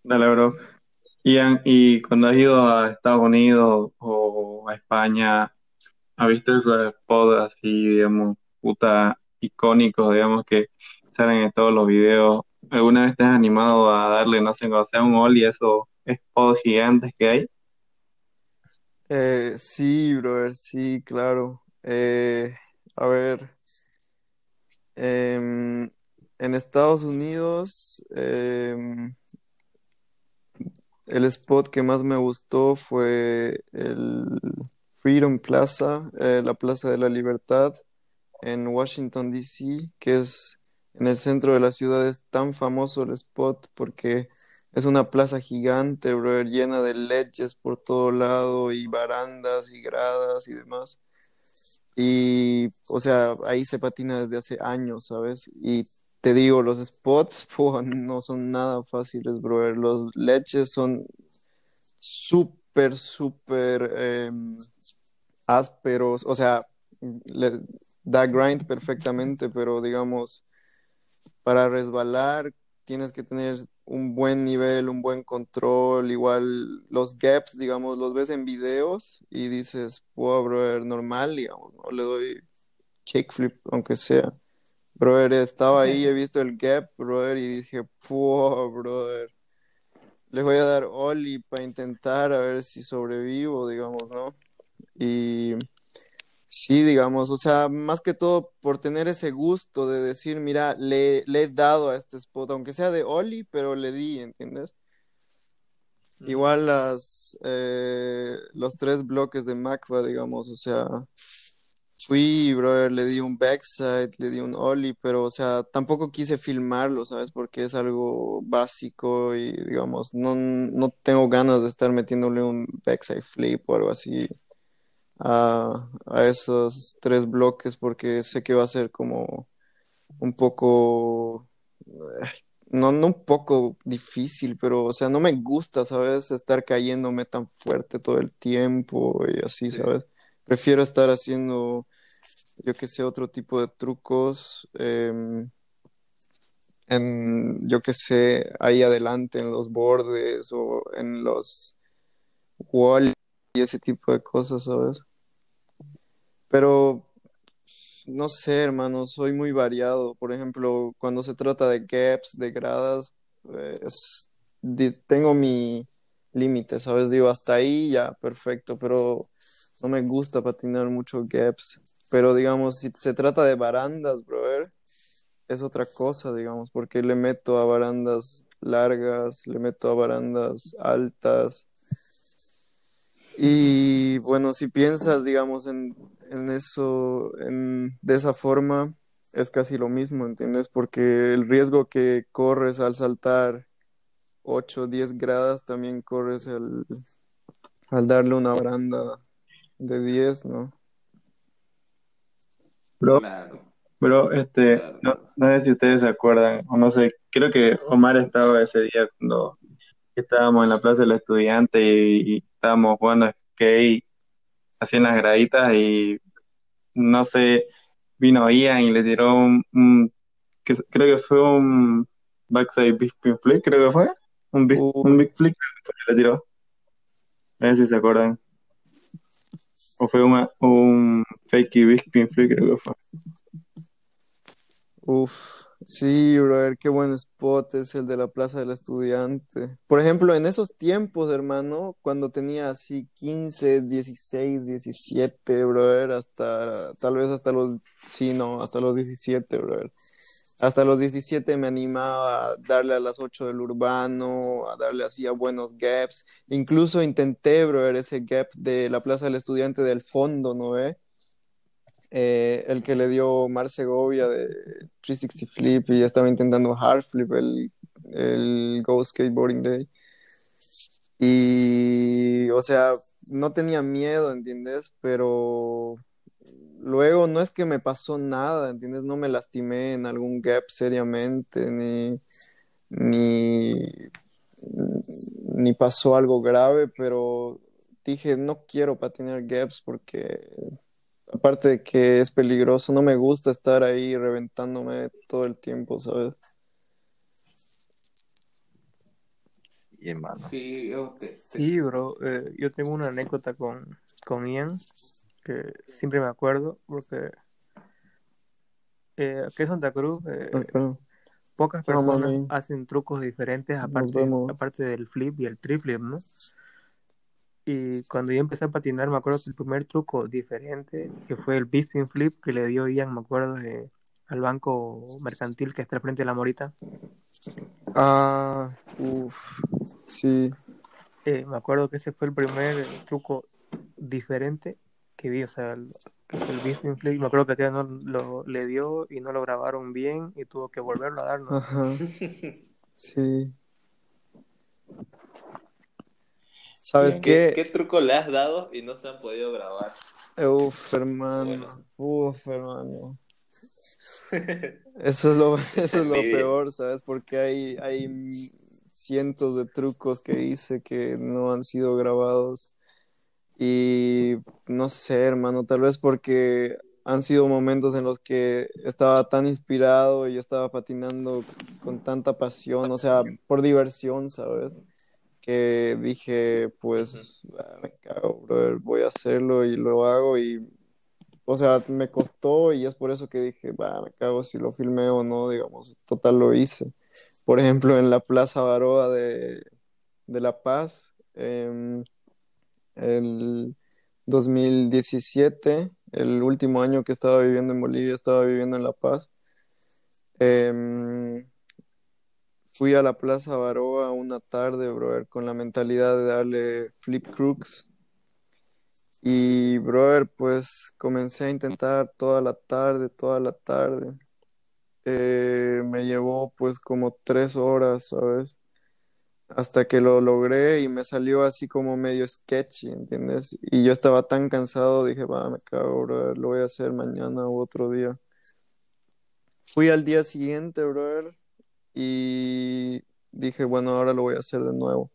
Dale, bro. Ian, y cuando has ido a Estados Unidos o a España, ¿has visto esos spots así, digamos, puta icónicos, digamos, que salen en todos los videos? ¿Alguna vez te animado a darle, no sé, o sea, un ollie esos spots gigantes que hay? Eh, sí, brother, sí, claro. Eh, a ver, em, en Estados Unidos, em, el spot que más me gustó fue el Freedom Plaza, eh, la Plaza de la Libertad en Washington, D.C., que es en el centro de la ciudad. Es tan famoso el spot porque es una plaza gigante, brother, llena de ledges por todo lado y barandas y gradas y demás. Y, o sea, ahí se patina desde hace años, ¿sabes? Y te digo, los spots, (laughs) no son nada fáciles, brother. Los ledges son súper, súper em, ásperos. O sea, le da grind perfectamente, pero digamos, para resbalar tienes que tener un buen nivel, un buen control, igual los gaps, digamos, los ves en videos y dices, wow, brother, normal, digamos, no le doy kickflip, aunque sea. Brother, estaba ahí, he visto el gap, brother, y dije, wow, brother, le voy a dar ollie para intentar a ver si sobrevivo, digamos, ¿no? Y sí, digamos, o sea, más que todo por tener ese gusto de decir, mira, le, le he dado a este spot, aunque sea de ollie, pero le di, ¿entiendes? Igual las, eh, los tres bloques de Macba, digamos, o sea, fui, brother, le di un backside, le di un ollie, pero, o sea, tampoco quise filmarlo, ¿sabes? Porque es algo básico y, digamos, no, no tengo ganas de estar metiéndole un backside flip o algo así a, a esos tres bloques porque sé que va a ser como un poco, no, no un poco difícil, pero o sea, no me gusta, ¿sabes? Estar cayéndome tan fuerte todo el tiempo y así, Sí. ¿sabes? Prefiero estar haciendo, yo que sé, otro tipo de trucos, em, en, yo que sé, ahí adelante en los bordes o en los wall y ese tipo de cosas, ¿sabes? Pero no sé, hermano, soy muy variado. Por ejemplo, cuando se trata de gaps, de gradas, pues, tengo mi límite, ¿sabes? Digo, hasta ahí ya, perfecto, pero no me gusta patinar mucho gaps. Pero digamos, si se trata de barandas, brother, es otra cosa, digamos, porque le meto a barandas largas, le meto a barandas altas. Y bueno, si piensas, digamos, en, en eso, en, de esa forma, es casi lo mismo, ¿entiendes? Porque el riesgo que corres al saltar 8 o 10 gradas también corres al, al darle una baranda de 10, ¿no? Bro, bro, este, no, no sé si ustedes se acuerdan, o no sé, creo que Omar estaba ese día cuando estábamos en la Plaza del Estudiante y, y estábamos jugando skate así en las graditas y no sé, vino Ian y le tiró un, un- que, creo que fue un backside big flick, creo que fue, un big, un Uy, big flick creo que le tiró, no sé si se acuerdan, o fue una- un fakey big spin flick creo que fue. uf, sí, brother, qué buen spot es el de la Plaza del Estudiante. Por ejemplo, en esos tiempos, hermano, cuando tenía así 15, 16, 17, brother, hasta, tal vez hasta los, sí, no, hasta los 17, brother. Hasta los 17 me animaba a darle a las 8 del urbano, a darle así a buenos gaps. Incluso intenté, brother, ese gap de la Plaza del Estudiante del fondo, ¿no ve? El que le dio Mar Segovia de 360 Flip y estaba intentando hard flip el, el Go Skateboarding Day. Y, o sea, no tenía miedo, ¿entiendes? Pero luego no es que me pasó nada, ¿entiendes? No me lastimé en algún gap seriamente, ni, ni, ni pasó algo grave, pero dije, no quiero patinar gaps porque aparte de que es peligroso, no me gusta estar ahí reventándome todo el tiempo, ¿sabes? Y hermano. Sí, bro. eh, yo tengo una anécdota con, con Ian que siempre me acuerdo porque eh, aquí en Santa Cruz eh, Acá. pocas personas hacen trucos diferentes aparte, aparte del flip y el triflip, ¿no? Y cuando yo empecé a patinar, me acuerdo que el primer truco diferente, que fue el Bispin Flip que le dio Ian, me acuerdo, eh, al banco mercantil que está al frente de la Morita. Ah, uff, sí. Eh, me acuerdo que ese fue el primer truco diferente que vi, o sea, el, el Bispin Flip. Me acuerdo que aquel no lo le dio y no lo grabaron bien y tuvo que volverlo a dar, ¿no? Ajá, (laughs) sí. ¿Sabes ¿Qué, qué? truco le has dado y no se han podido grabar? Uf, (laughs) hermano. Bueno. Uf, hermano. (laughs) Eso es lo, eso es lo peor, ¿sabes? Porque hay, hay cientos de trucos que hice que no han sido grabados. Y no sé, hermano, tal vez porque han sido momentos en los que estaba tan inspirado y estaba patinando con tanta pasión, o sea, por diversión, ¿sabes? Que dije, pues, ah, me cago, brother, voy a hacerlo y lo hago y, o sea, me costó y es por eso que dije, va, me cago si lo filmé o no, digamos, total lo hice. Por ejemplo, en la Plaza Baroa de, de La Paz, em, el 2017, el último año que estaba viviendo en Bolivia, estaba viviendo en La Paz. Em, fui a la Plaza Baroa una tarde, brother, con la mentalidad de darle flip crooks. Y, brother, pues comencé a intentar toda la tarde, toda la tarde. Eh, me llevó pues como tres horas, ¿sabes? Hasta que lo logré y me salió así como medio sketchy, ¿entiendes? Y yo estaba tan cansado, dije, va, me cago, brother, lo voy a hacer mañana u otro día. Fui al día siguiente, brother, y dije, bueno, ahora lo voy a hacer de nuevo.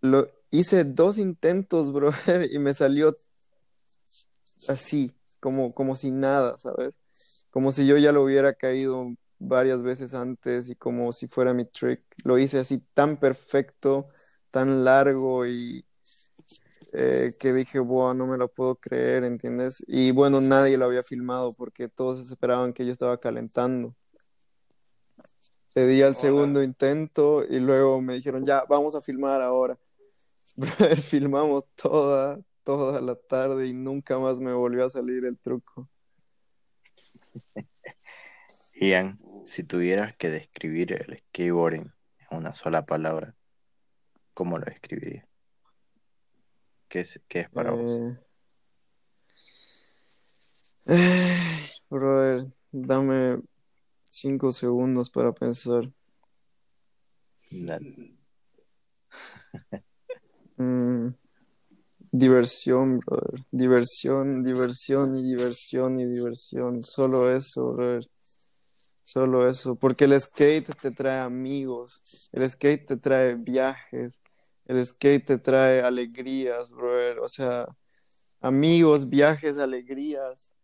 Lo hice dos intentos, (laughs) brother, y me salió así, como, como si nada, ¿sabes? Como si yo ya lo hubiera caído varias veces antes y como si fuera mi trick. Lo hice así tan perfecto, tan largo y eh, que dije, wow, no me lo puedo creer, ¿entiendes? Y bueno, nadie lo había filmado porque todos esperaban que yo estaba calentando. Pedí al Hola. segundo intento y luego me dijeron, ya, vamos a filmar ahora. (laughs) Filmamos toda, toda la tarde y nunca más me volvió a salir el truco. (laughs) Ian, si tuvieras que describir el skateboarding en una sola palabra, ¿cómo lo describirías? ¿Qué es, qué es para vos? Eh, ay, brother, dame cinco segundos para pensar. (laughs) Mm, diversión, brother. Diversión, diversión y diversión y diversión. Solo eso, brother. Solo eso. Porque el skate te trae amigos. El skate te trae viajes. El skate te trae alegrías, brother. O sea, amigos, viajes, alegrías.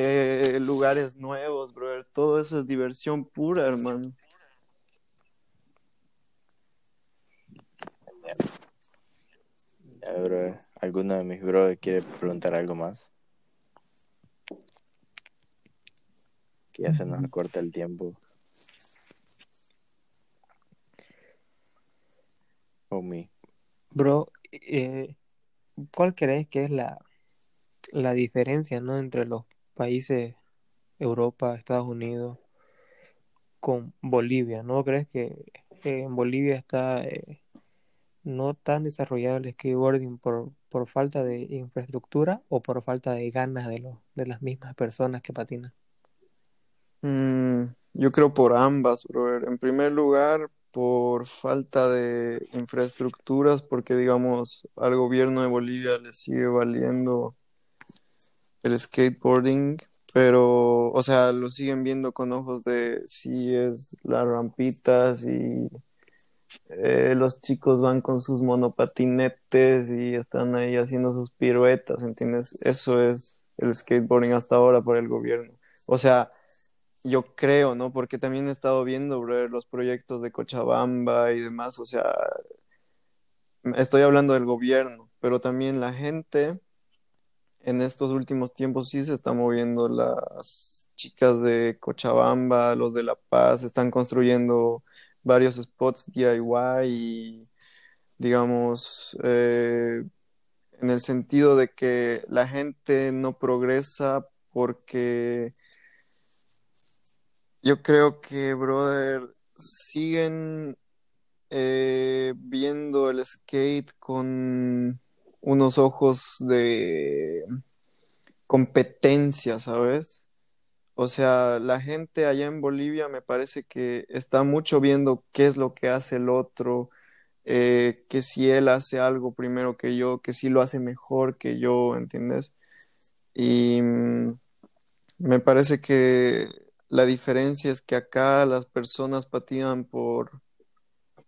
Eh, lugares nuevos, brother. Todo eso es diversión pura, hermano. ¿Alguno de mis brothers quiere preguntar algo más? Que ya se nos corta el tiempo. O me. Bro, eh, ¿cuál crees que es la, la diferencia ¿no? entre los países Europa, Estados Unidos con Bolivia? ¿No crees que en Bolivia está eh, no tan desarrollado el skateboarding por, por falta de infraestructura o por falta de ganas de, los de las mismas personas que patinan? Mm, yo creo por ambas, brother. En primer lugar, por falta de infraestructuras, porque digamos, al gobierno de Bolivia le sigue valiendo el skateboarding, pero, o sea, lo siguen viendo con ojos de si es las rampitas y eh, los chicos van con sus monopatinetes y están ahí haciendo sus piruetas, ¿entiendes? Eso es el skateboarding hasta ahora por el gobierno. O sea, yo creo, ¿no? Porque también he estado viendo, los proyectos de Cochabamba y demás, o sea, estoy hablando del gobierno, pero también la gente en estos últimos tiempos sí se está moviendo, las chicas de Cochabamba, los de La Paz, están construyendo varios spots DIY y, digamos, eh, en el sentido de que la gente no progresa porque yo creo que, brother, siguen eh, viendo el skate con unos ojos de competencia, ¿sabes? O sea, la gente allá en Bolivia me parece que está mucho viendo qué es lo que hace el otro, eh, que si él hace algo primero que yo, que si lo hace mejor que yo, ¿entiendes? Y mm, me parece que la diferencia es que acá las personas patinan por,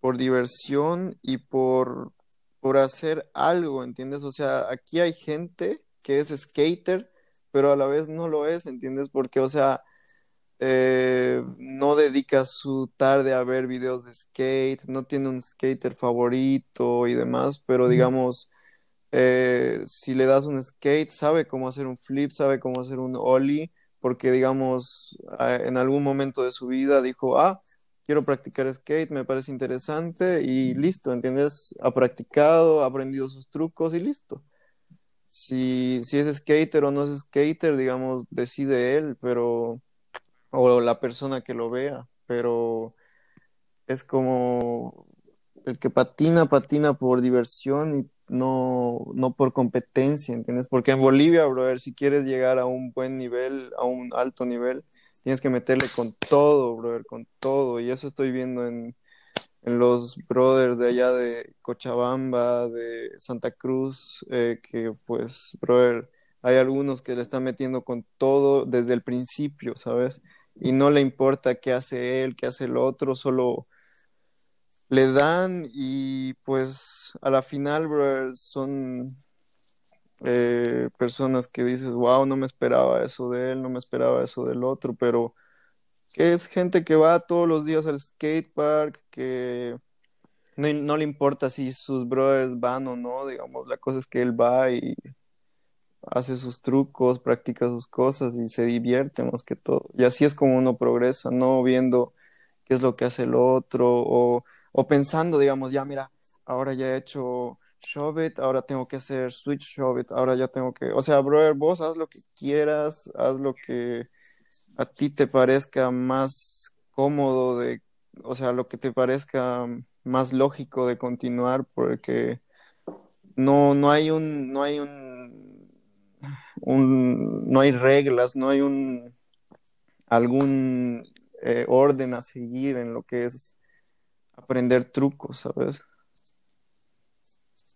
por diversión y por, por hacer algo, ¿entiendes? O sea, aquí hay gente que es skater pero a la vez no lo es, ¿entiendes? Porque, o sea, eh, no dedica su tarde a ver videos de skate, no tiene un skater favorito y demás, pero digamos, eh, si le das un skate, sabe cómo hacer un flip, sabe cómo hacer un ollie, porque digamos, en algún momento de su vida dijo, ah, quiero practicar skate, me parece interesante y listo, ¿entiendes? Ha practicado, ha aprendido sus trucos y listo si, si es skater o no es skater, digamos, decide él, pero, o la persona que lo vea, pero es como el que patina, patina por diversión y no, no por competencia, ¿entiendes? Porque en Bolivia, brother, si quieres llegar a un buen nivel, a un alto nivel, tienes que meterle con todo, brother, con todo, y eso estoy viendo en, en los brothers de allá de Cochabamba, de Santa Cruz, eh, que pues, brother, hay algunos que le están metiendo con todo desde el principio, ¿sabes? Y no le importa qué hace él, qué hace el otro, solo le dan y pues a la final, brother, son eh, personas que dices, wow, no me esperaba eso de él, no me esperaba eso del otro, pero es gente que va todos los días al skatepark, que no, le importa si sus brothers van o no, digamos, la cosa es que él va y hace sus trucos, practica sus cosas y se divierte más que todo. Y así es como uno progresa, no viendo qué es lo que hace el otro o, o pensando, digamos, ya mira, ahora ya he hecho ahora tengo que hacer switch ahora ya tengo que, o sea, brother, vos haz lo que quieras, haz lo que a ti te parezca más cómodo de, o sea, lo que te parezca más lógico de continuar, porque no, no hay un, no hay un, no hay reglas, no hay un algún eh, orden a seguir en lo que es aprender trucos, ¿sabes?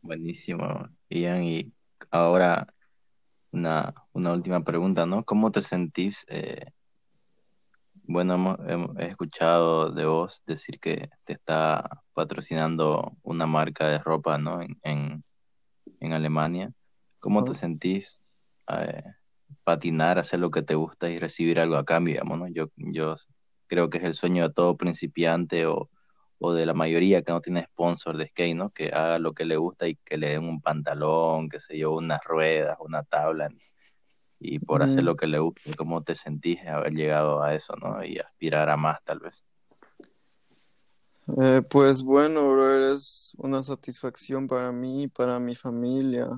Buenísimo, Ian. Y ahora una, una última pregunta, ¿no? ¿Cómo te sentís? eh, bueno, hemos, hemos- he escuchado de vos decir que te está patrocinando una marca de ropa, ¿no? En, en, en Alemania. ¿Cómo te sentís eh, patinar, hacer lo que te gusta y recibir algo a cambio, digamos, ¿no? Yo, yo creo que es el sueño de todo principiante o, o de la mayoría que no tiene sponsor de skate, ¿no? Que haga lo que le gusta y que le den un pantalón, qué sé yo, unas ruedas, una tabla, y por hacer lo que le gusta. ¿Cómo te sentís haber llegado a eso, ¿no? Y aspirar a más, tal vez. eh, pues bueno, brother, es una satisfacción para mí y para mi familia,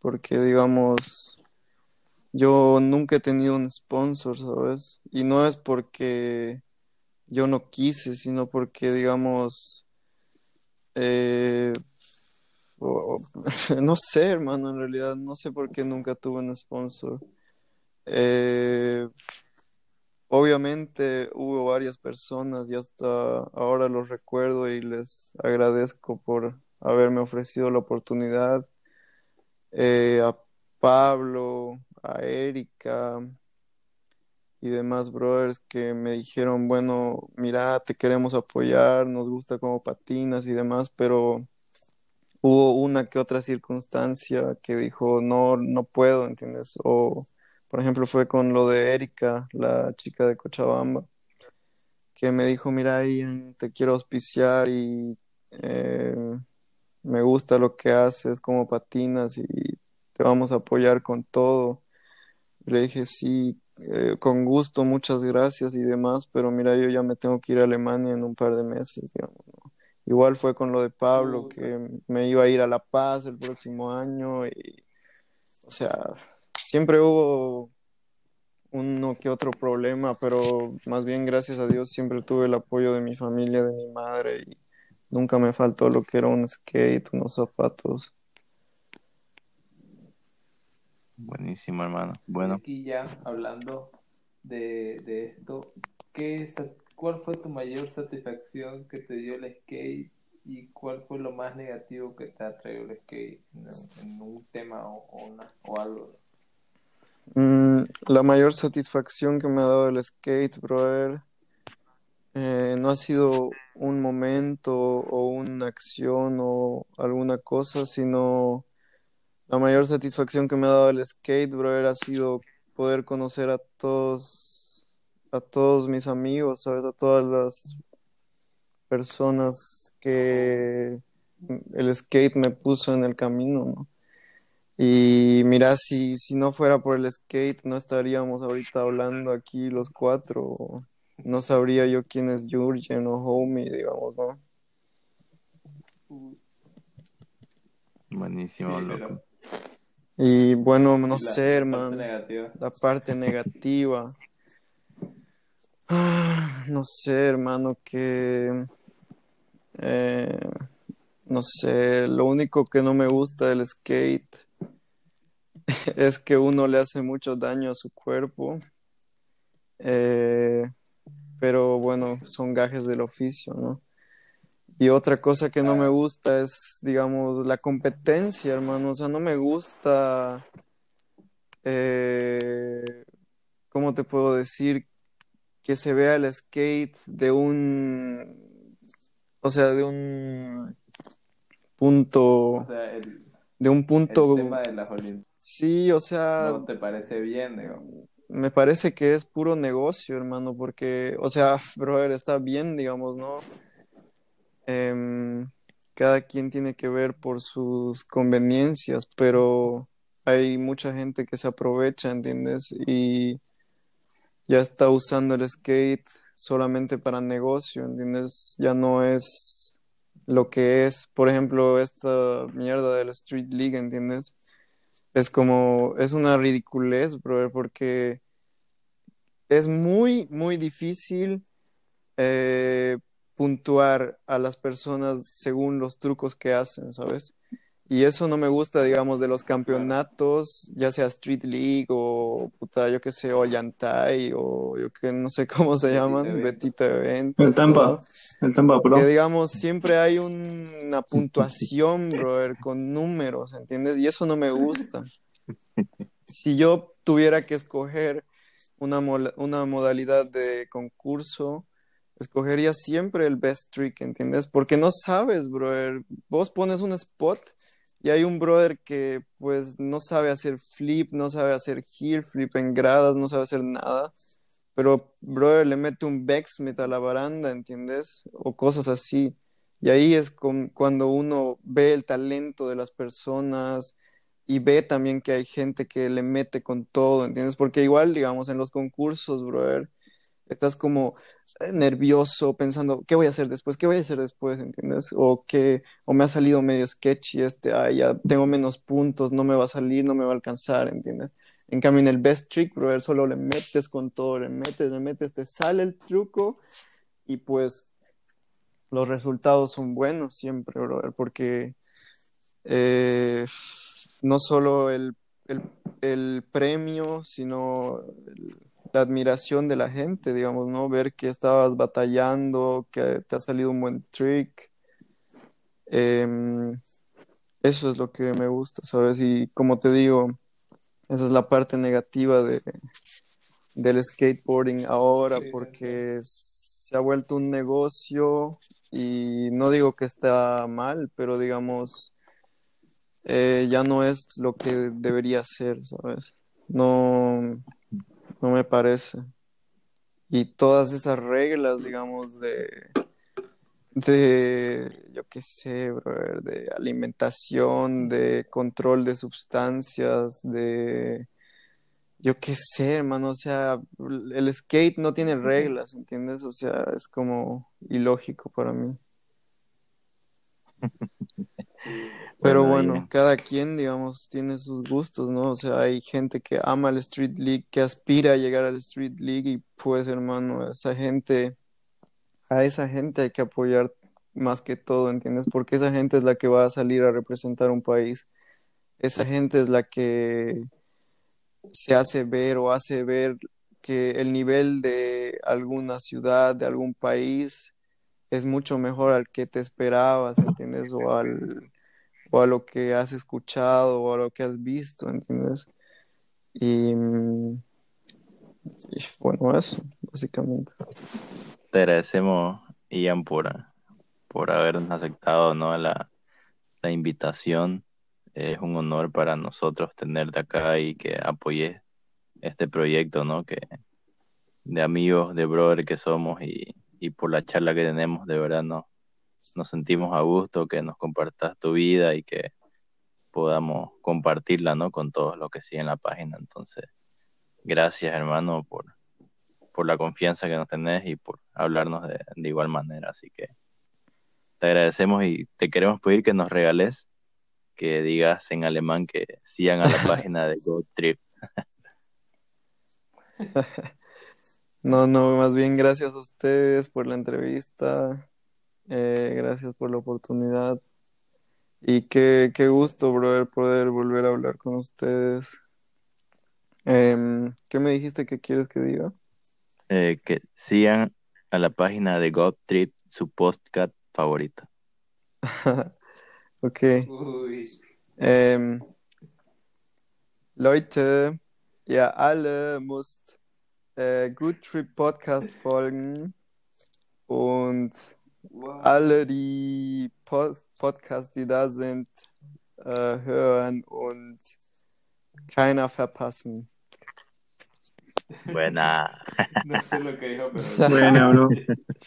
porque digamos, yo nunca he tenido un sponsor, ¿sabes? Y no es porque yo no quise, sino porque, digamos, eh, (laughs) no sé, hermano, en realidad, no sé por qué nunca tuve un sponsor. Eh, obviamente hubo varias personas y hasta ahora los recuerdo y les agradezco por haberme ofrecido la oportunidad. Eh, a Pablo, a Erika y demás brothers que me dijeron, bueno, mira, te queremos apoyar, nos gusta cómo patinas y demás, pero hubo una que otra circunstancia que dijo, no, no puedo, ¿entiendes? O, por ejemplo, fue con lo de Erika, la chica de Cochabamba, que me dijo, mira, Ian, te quiero auspiciar y eh, me gusta lo que haces, cómo patinas y te vamos a apoyar con todo. Le dije, sí, eh, con gusto, muchas gracias y demás, pero mira, yo ya me tengo que ir a Alemania en un par de meses, digamos, ¿no? Igual fue con lo de Pablo, que me iba a ir a La Paz el próximo año y, o sea, siempre hubo uno que otro problema, pero más bien gracias a Dios siempre tuve el apoyo de mi familia, de mi madre y nunca me faltó lo que era un skate, unos zapatos. Buenísimo, hermano. Bueno, Aquí ya hablando de, de esto, ¿qué, ¿cuál fue tu mayor satisfacción que te dio el skate y cuál fue lo más negativo que te ha traído el skate en, un- en un tema o, o una- o algo? Mm, la mayor satisfacción que me ha dado el skate, brother, eh, no ha sido un momento o una acción o alguna cosa, sino la mayor satisfacción que me ha dado el skate, brother, ha sido poder conocer a todos, a todos mis amigos, ¿sabes? A todas las personas que el skate me puso en el camino, ¿no? Y mira, si, si no fuera por el skate, no estaríamos ahorita hablando aquí los cuatro. No sabría yo quién es Jurgen o Homie, digamos, ¿no? buenísimo, Sí, loco. pero Y bueno, no la- sé, hermano, la parte negativa. Ah, No sé, hermano, que... eh, no sé, lo único que no me gusta del skate (laughs) es que uno le hace mucho daño a su cuerpo. Eh, pero bueno, son gajes del oficio, ¿no? Y otra cosa que no me gusta es, digamos, la competencia, hermano. O sea, no me gusta, eh, ¿cómo te puedo decir? Que se vea el skate de un, o sea, de un punto, O sea, el, de un el punto, tema de las sí, o sea, no te parece bien, digo. me parece que es puro negocio, hermano, porque, o sea, (laughs) brother, está bien, digamos, ¿no? Em, cada quien tiene que ver por sus conveniencias, pero hay mucha gente que se aprovecha, ¿entiendes? Y ya está usando el skate solamente para negocio, ¿entiendes? Ya no es lo que es, por ejemplo, esta mierda del Street League, ¿entiendes? Es como, es una ridiculez, brother, porque es muy, muy difícil eh, puntuar a las personas según los trucos que hacen, ¿sabes? Y eso no me gusta, digamos, de los campeonatos, ya sea Street League o puta, yo qué sé, o Yantai, o yo que no sé (laughs) cómo se llaman, Betita Eventos. El Tampa, el Tampa Pro. Que digamos, siempre hay un- una puntuación, brother, con números, ¿entiendes? Y eso no me gusta. Si yo tuviera que escoger una, una modalidad de concurso, escogería siempre el best trick, ¿entiendes? Porque no sabes, brother. Vos pones un spot y hay un brother que pues no sabe hacer flip, no sabe hacer heel flip en gradas, no sabe hacer nada. Pero, brother, le mete un backsmith a la baranda, ¿entiendes? O cosas así. Y ahí es con- cuando uno ve el talento de las personas y ve también que hay gente que le mete con todo, ¿entiendes? Porque igual, digamos, en los concursos, brother, estás como eh, nervioso pensando, ¿qué voy a hacer después? ¿Qué voy a hacer después? ¿Entiendes? O que, o me ha salido medio sketchy este, ay, ya tengo menos puntos, no me va a salir, no me va a alcanzar, ¿entiendes? En cambio, en el best trick, brother, solo le metes con todo, le metes, le metes, te sale el truco y pues los resultados son buenos siempre, brother, porque eh, no solo el, el, el premio, sino el- la admiración de la gente, digamos, ¿no? Ver que estabas batallando, que te ha salido un buen trick. Em, eso es lo que me gusta, ¿sabes? Y como te digo, esa es la parte negativa de, del skateboarding ahora, porque se ha vuelto un negocio y no digo que está mal, pero digamos, eh, ya no es lo que debería ser, ¿sabes? No, no me parece. Y todas esas reglas, digamos, de, de, yo qué sé, brother, de alimentación, de control de sustancias, de, yo qué sé, hermano, o sea, el skate no tiene reglas, ¿entiendes? O sea, es como ilógico para mí. (laughs) Pero Bueno, cada quien, digamos, tiene sus gustos, ¿no? O sea, hay gente que ama el Street League, que aspira a llegar al Street League y pues, hermano, esa gente, a esa gente hay que apoyar más que todo, ¿entiendes? Porque esa gente es la que va a salir a representar un país. Esa gente es la que se hace ver o hace ver que el nivel de alguna ciudad, de algún país, es mucho mejor al que te esperabas, ¿entiendes? O al, o a lo que has escuchado o a lo que has visto, ¿entiendes? Y, mm, bueno, eso, básicamente. Te agradecemos, Ian, por, por habernos aceptado ¿no? la, la invitación. Es un honor para nosotros tenerte acá y que apoyes este proyecto, ¿no? Que, de amigos, de brother que somos y, y por la charla que tenemos, de verdad no, nos sentimos a gusto, que nos compartas tu vida y que podamos compartirla, ¿no? Con todos los que siguen la página. Entonces, gracias, hermano, por, por la confianza que nos tenés y por hablarnos de, de igual manera. Así que te agradecemos y te queremos pedir que nos regales, que digas en alemán que sigan a la (laughs) página de Go Trip. (laughs) No, no, más bien gracias a ustedes por la entrevista, eh, gracias por la oportunidad y qué, qué gusto, brother, poder volver a hablar con ustedes. Em, ¿qué me dijiste que quieres que diga? Eh, que sigan a la página de God Trip, su postcat favorita. (laughs) Ok. Uy. Ähm, Leute, ihr alle müsst äh, Good Trip Podcast folgen und alle die Post Podcasts, die da sind, äh, hören und keiner verpassen. Buena. (laughs) No sé lo que dijo, pero. (laughs) Buena, bro.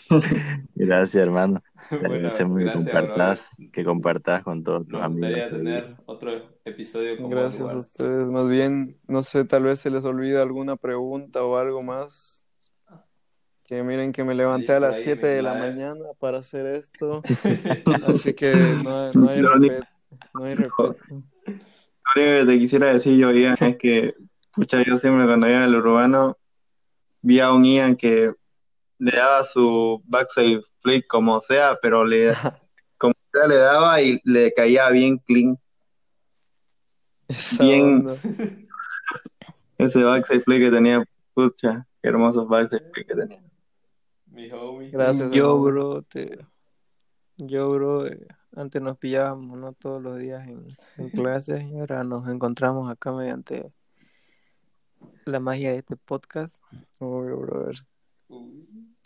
(laughs) Gracias, hermano. Bueno, que gracias, compartas, que compartas con todos tus amigos. gustaría tener otro episodio como Gracias a ustedes. Más bien, no sé, tal vez se les olvida alguna pregunta o algo más. Que miren que me levanté a las ahí 7 de la mañana para hacer esto. (laughs) Así que no, no hay respeto. No hay respeto. Lo único que te quisiera decir yo, Ian, es que, pucha, yo siempre cuando iba al urbano, vi a un Ian que le daba su backside flip como sea, pero le, (laughs) como sea le daba y le caía bien clean. Esa Bien. onda. (laughs) ese backside play que tenía, pucha, qué hermosos backside play que tenía. Mi homie. Gracias. Yo, hermano. bro, te... Yo, bro, eh, antes nos pillábamos, ¿no? Todos los días en, en (laughs) clases y ahora nos encontramos acá mediante la magia de este podcast. Obvio, brother.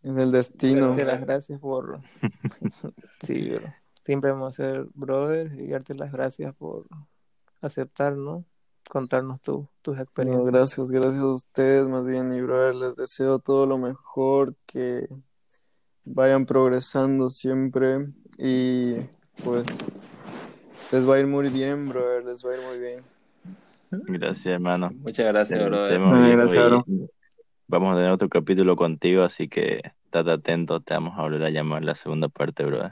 Es el destino. Darte las gracias por... (laughs) sí, bro. Siempre vamos a ser brothers y darte las gracias por aceptar, ¿no? Contarnos tu- tus No, experiencias. gracias, gracias a ustedes, más bien, y brother, les deseo todo lo mejor, que vayan progresando siempre y pues les va a ir muy bien, brother, les va a ir muy bien. Gracias, hermano. Muchas gracias, brother. gracias. Vamos a tener otro capítulo contigo, así que estate atento, te vamos a volver a llamar la segunda parte, brother.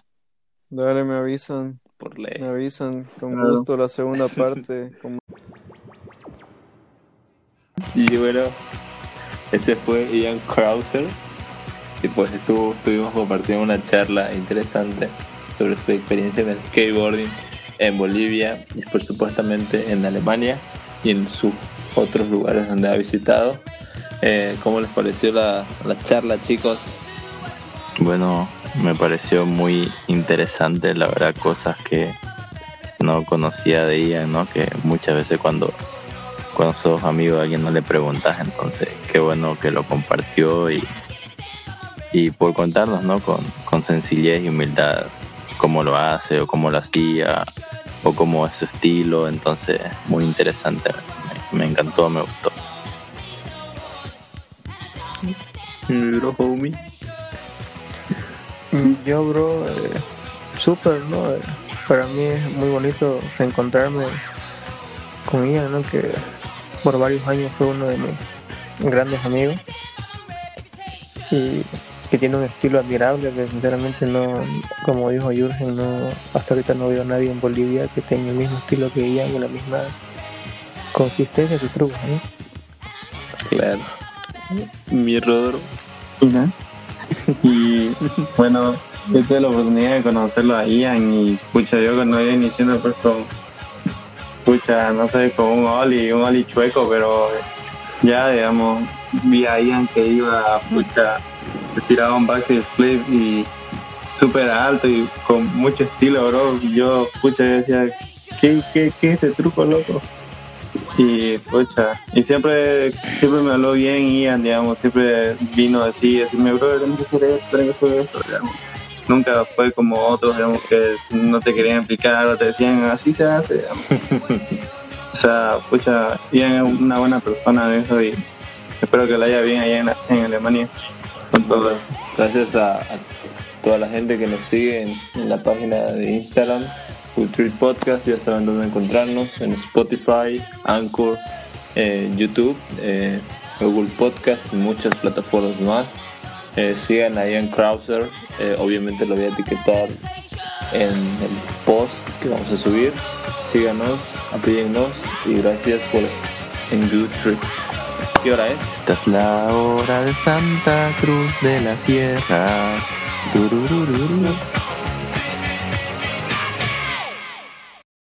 Dale, me avisan, Por me ley. avisan, con Claro. gusto la segunda (laughs) parte. con- Y bueno, ese fue Ian Krauser. Y pues estuvo, estuvimos compartiendo una charla interesante sobre su experiencia en el skateboarding en Bolivia y por supuestamente en Alemania y en sus otros lugares donde ha visitado. Eh, ¿Cómo les pareció la, la charla, chicos? Bueno, me pareció muy interesante, la verdad, cosas que no conocía de Ian, ¿no? Que muchas veces cuando, cuando sos amigo de alguien no le preguntas, entonces qué bueno que lo compartió y, y por contarnos, ¿no? Con, con sencillez y humildad cómo lo hace o cómo lo hacía o cómo es su estilo, entonces muy interesante, me, me encantó, me gustó. Mi bro homie. Yo, bro, eh, súper, ¿no? Eh, para mí es muy bonito reencontrarme con ella, ¿no? Que por varios años fue uno de mis grandes amigos y que tiene un estilo admirable que sinceramente no, como dijo Jürgen, no, hasta ahorita no veo a nadie en Bolivia que tenga el mismo estilo que ella y la misma consistencia de truco, ¿no? Claro. Mi Rodro. (laughs) Y bueno, yo tuve la oportunidad de conocerlo a Ian y pucha, yo cuando iba iniciando pues con, pucha, no sé, con un Oli, un Oli chueco, pero ya digamos, vi a Ian que iba, pucha, tiraba un backside flip y súper alto y con mucho estilo, bro. Yo, pucha, decía, ¿qué, qué, qué es ese truco, loco? Y pucha, y siempre, siempre me habló bien Ian, digamos, siempre vino así, decirme, bro, tenés que hacer esto, tenés que hacer esto, digamos. Nunca fue como otros, digamos, que no te querían explicar o te decían, así se hace, digamos. (laughs) o sea, pucha, Ian es una buena persona de eso y espero que le haya bien allá en, en Alemania. Con todo. Gracias a, a toda la gente que nos sigue en, en la página de Instagram, Culture Podcast, ya saben dónde encontrarnos, en Spotify, Anchor, eh, YouTube, eh, Google Podcast y muchas plataformas más. Eh, sigan a Ian Krauser, eh, obviamente lo voy a etiquetar en el post que vamos a subir. Síganos, apóyennos y gracias por en Good Trip. ¿Qué hora es? Esta es la hora de Santa Cruz de la Sierra.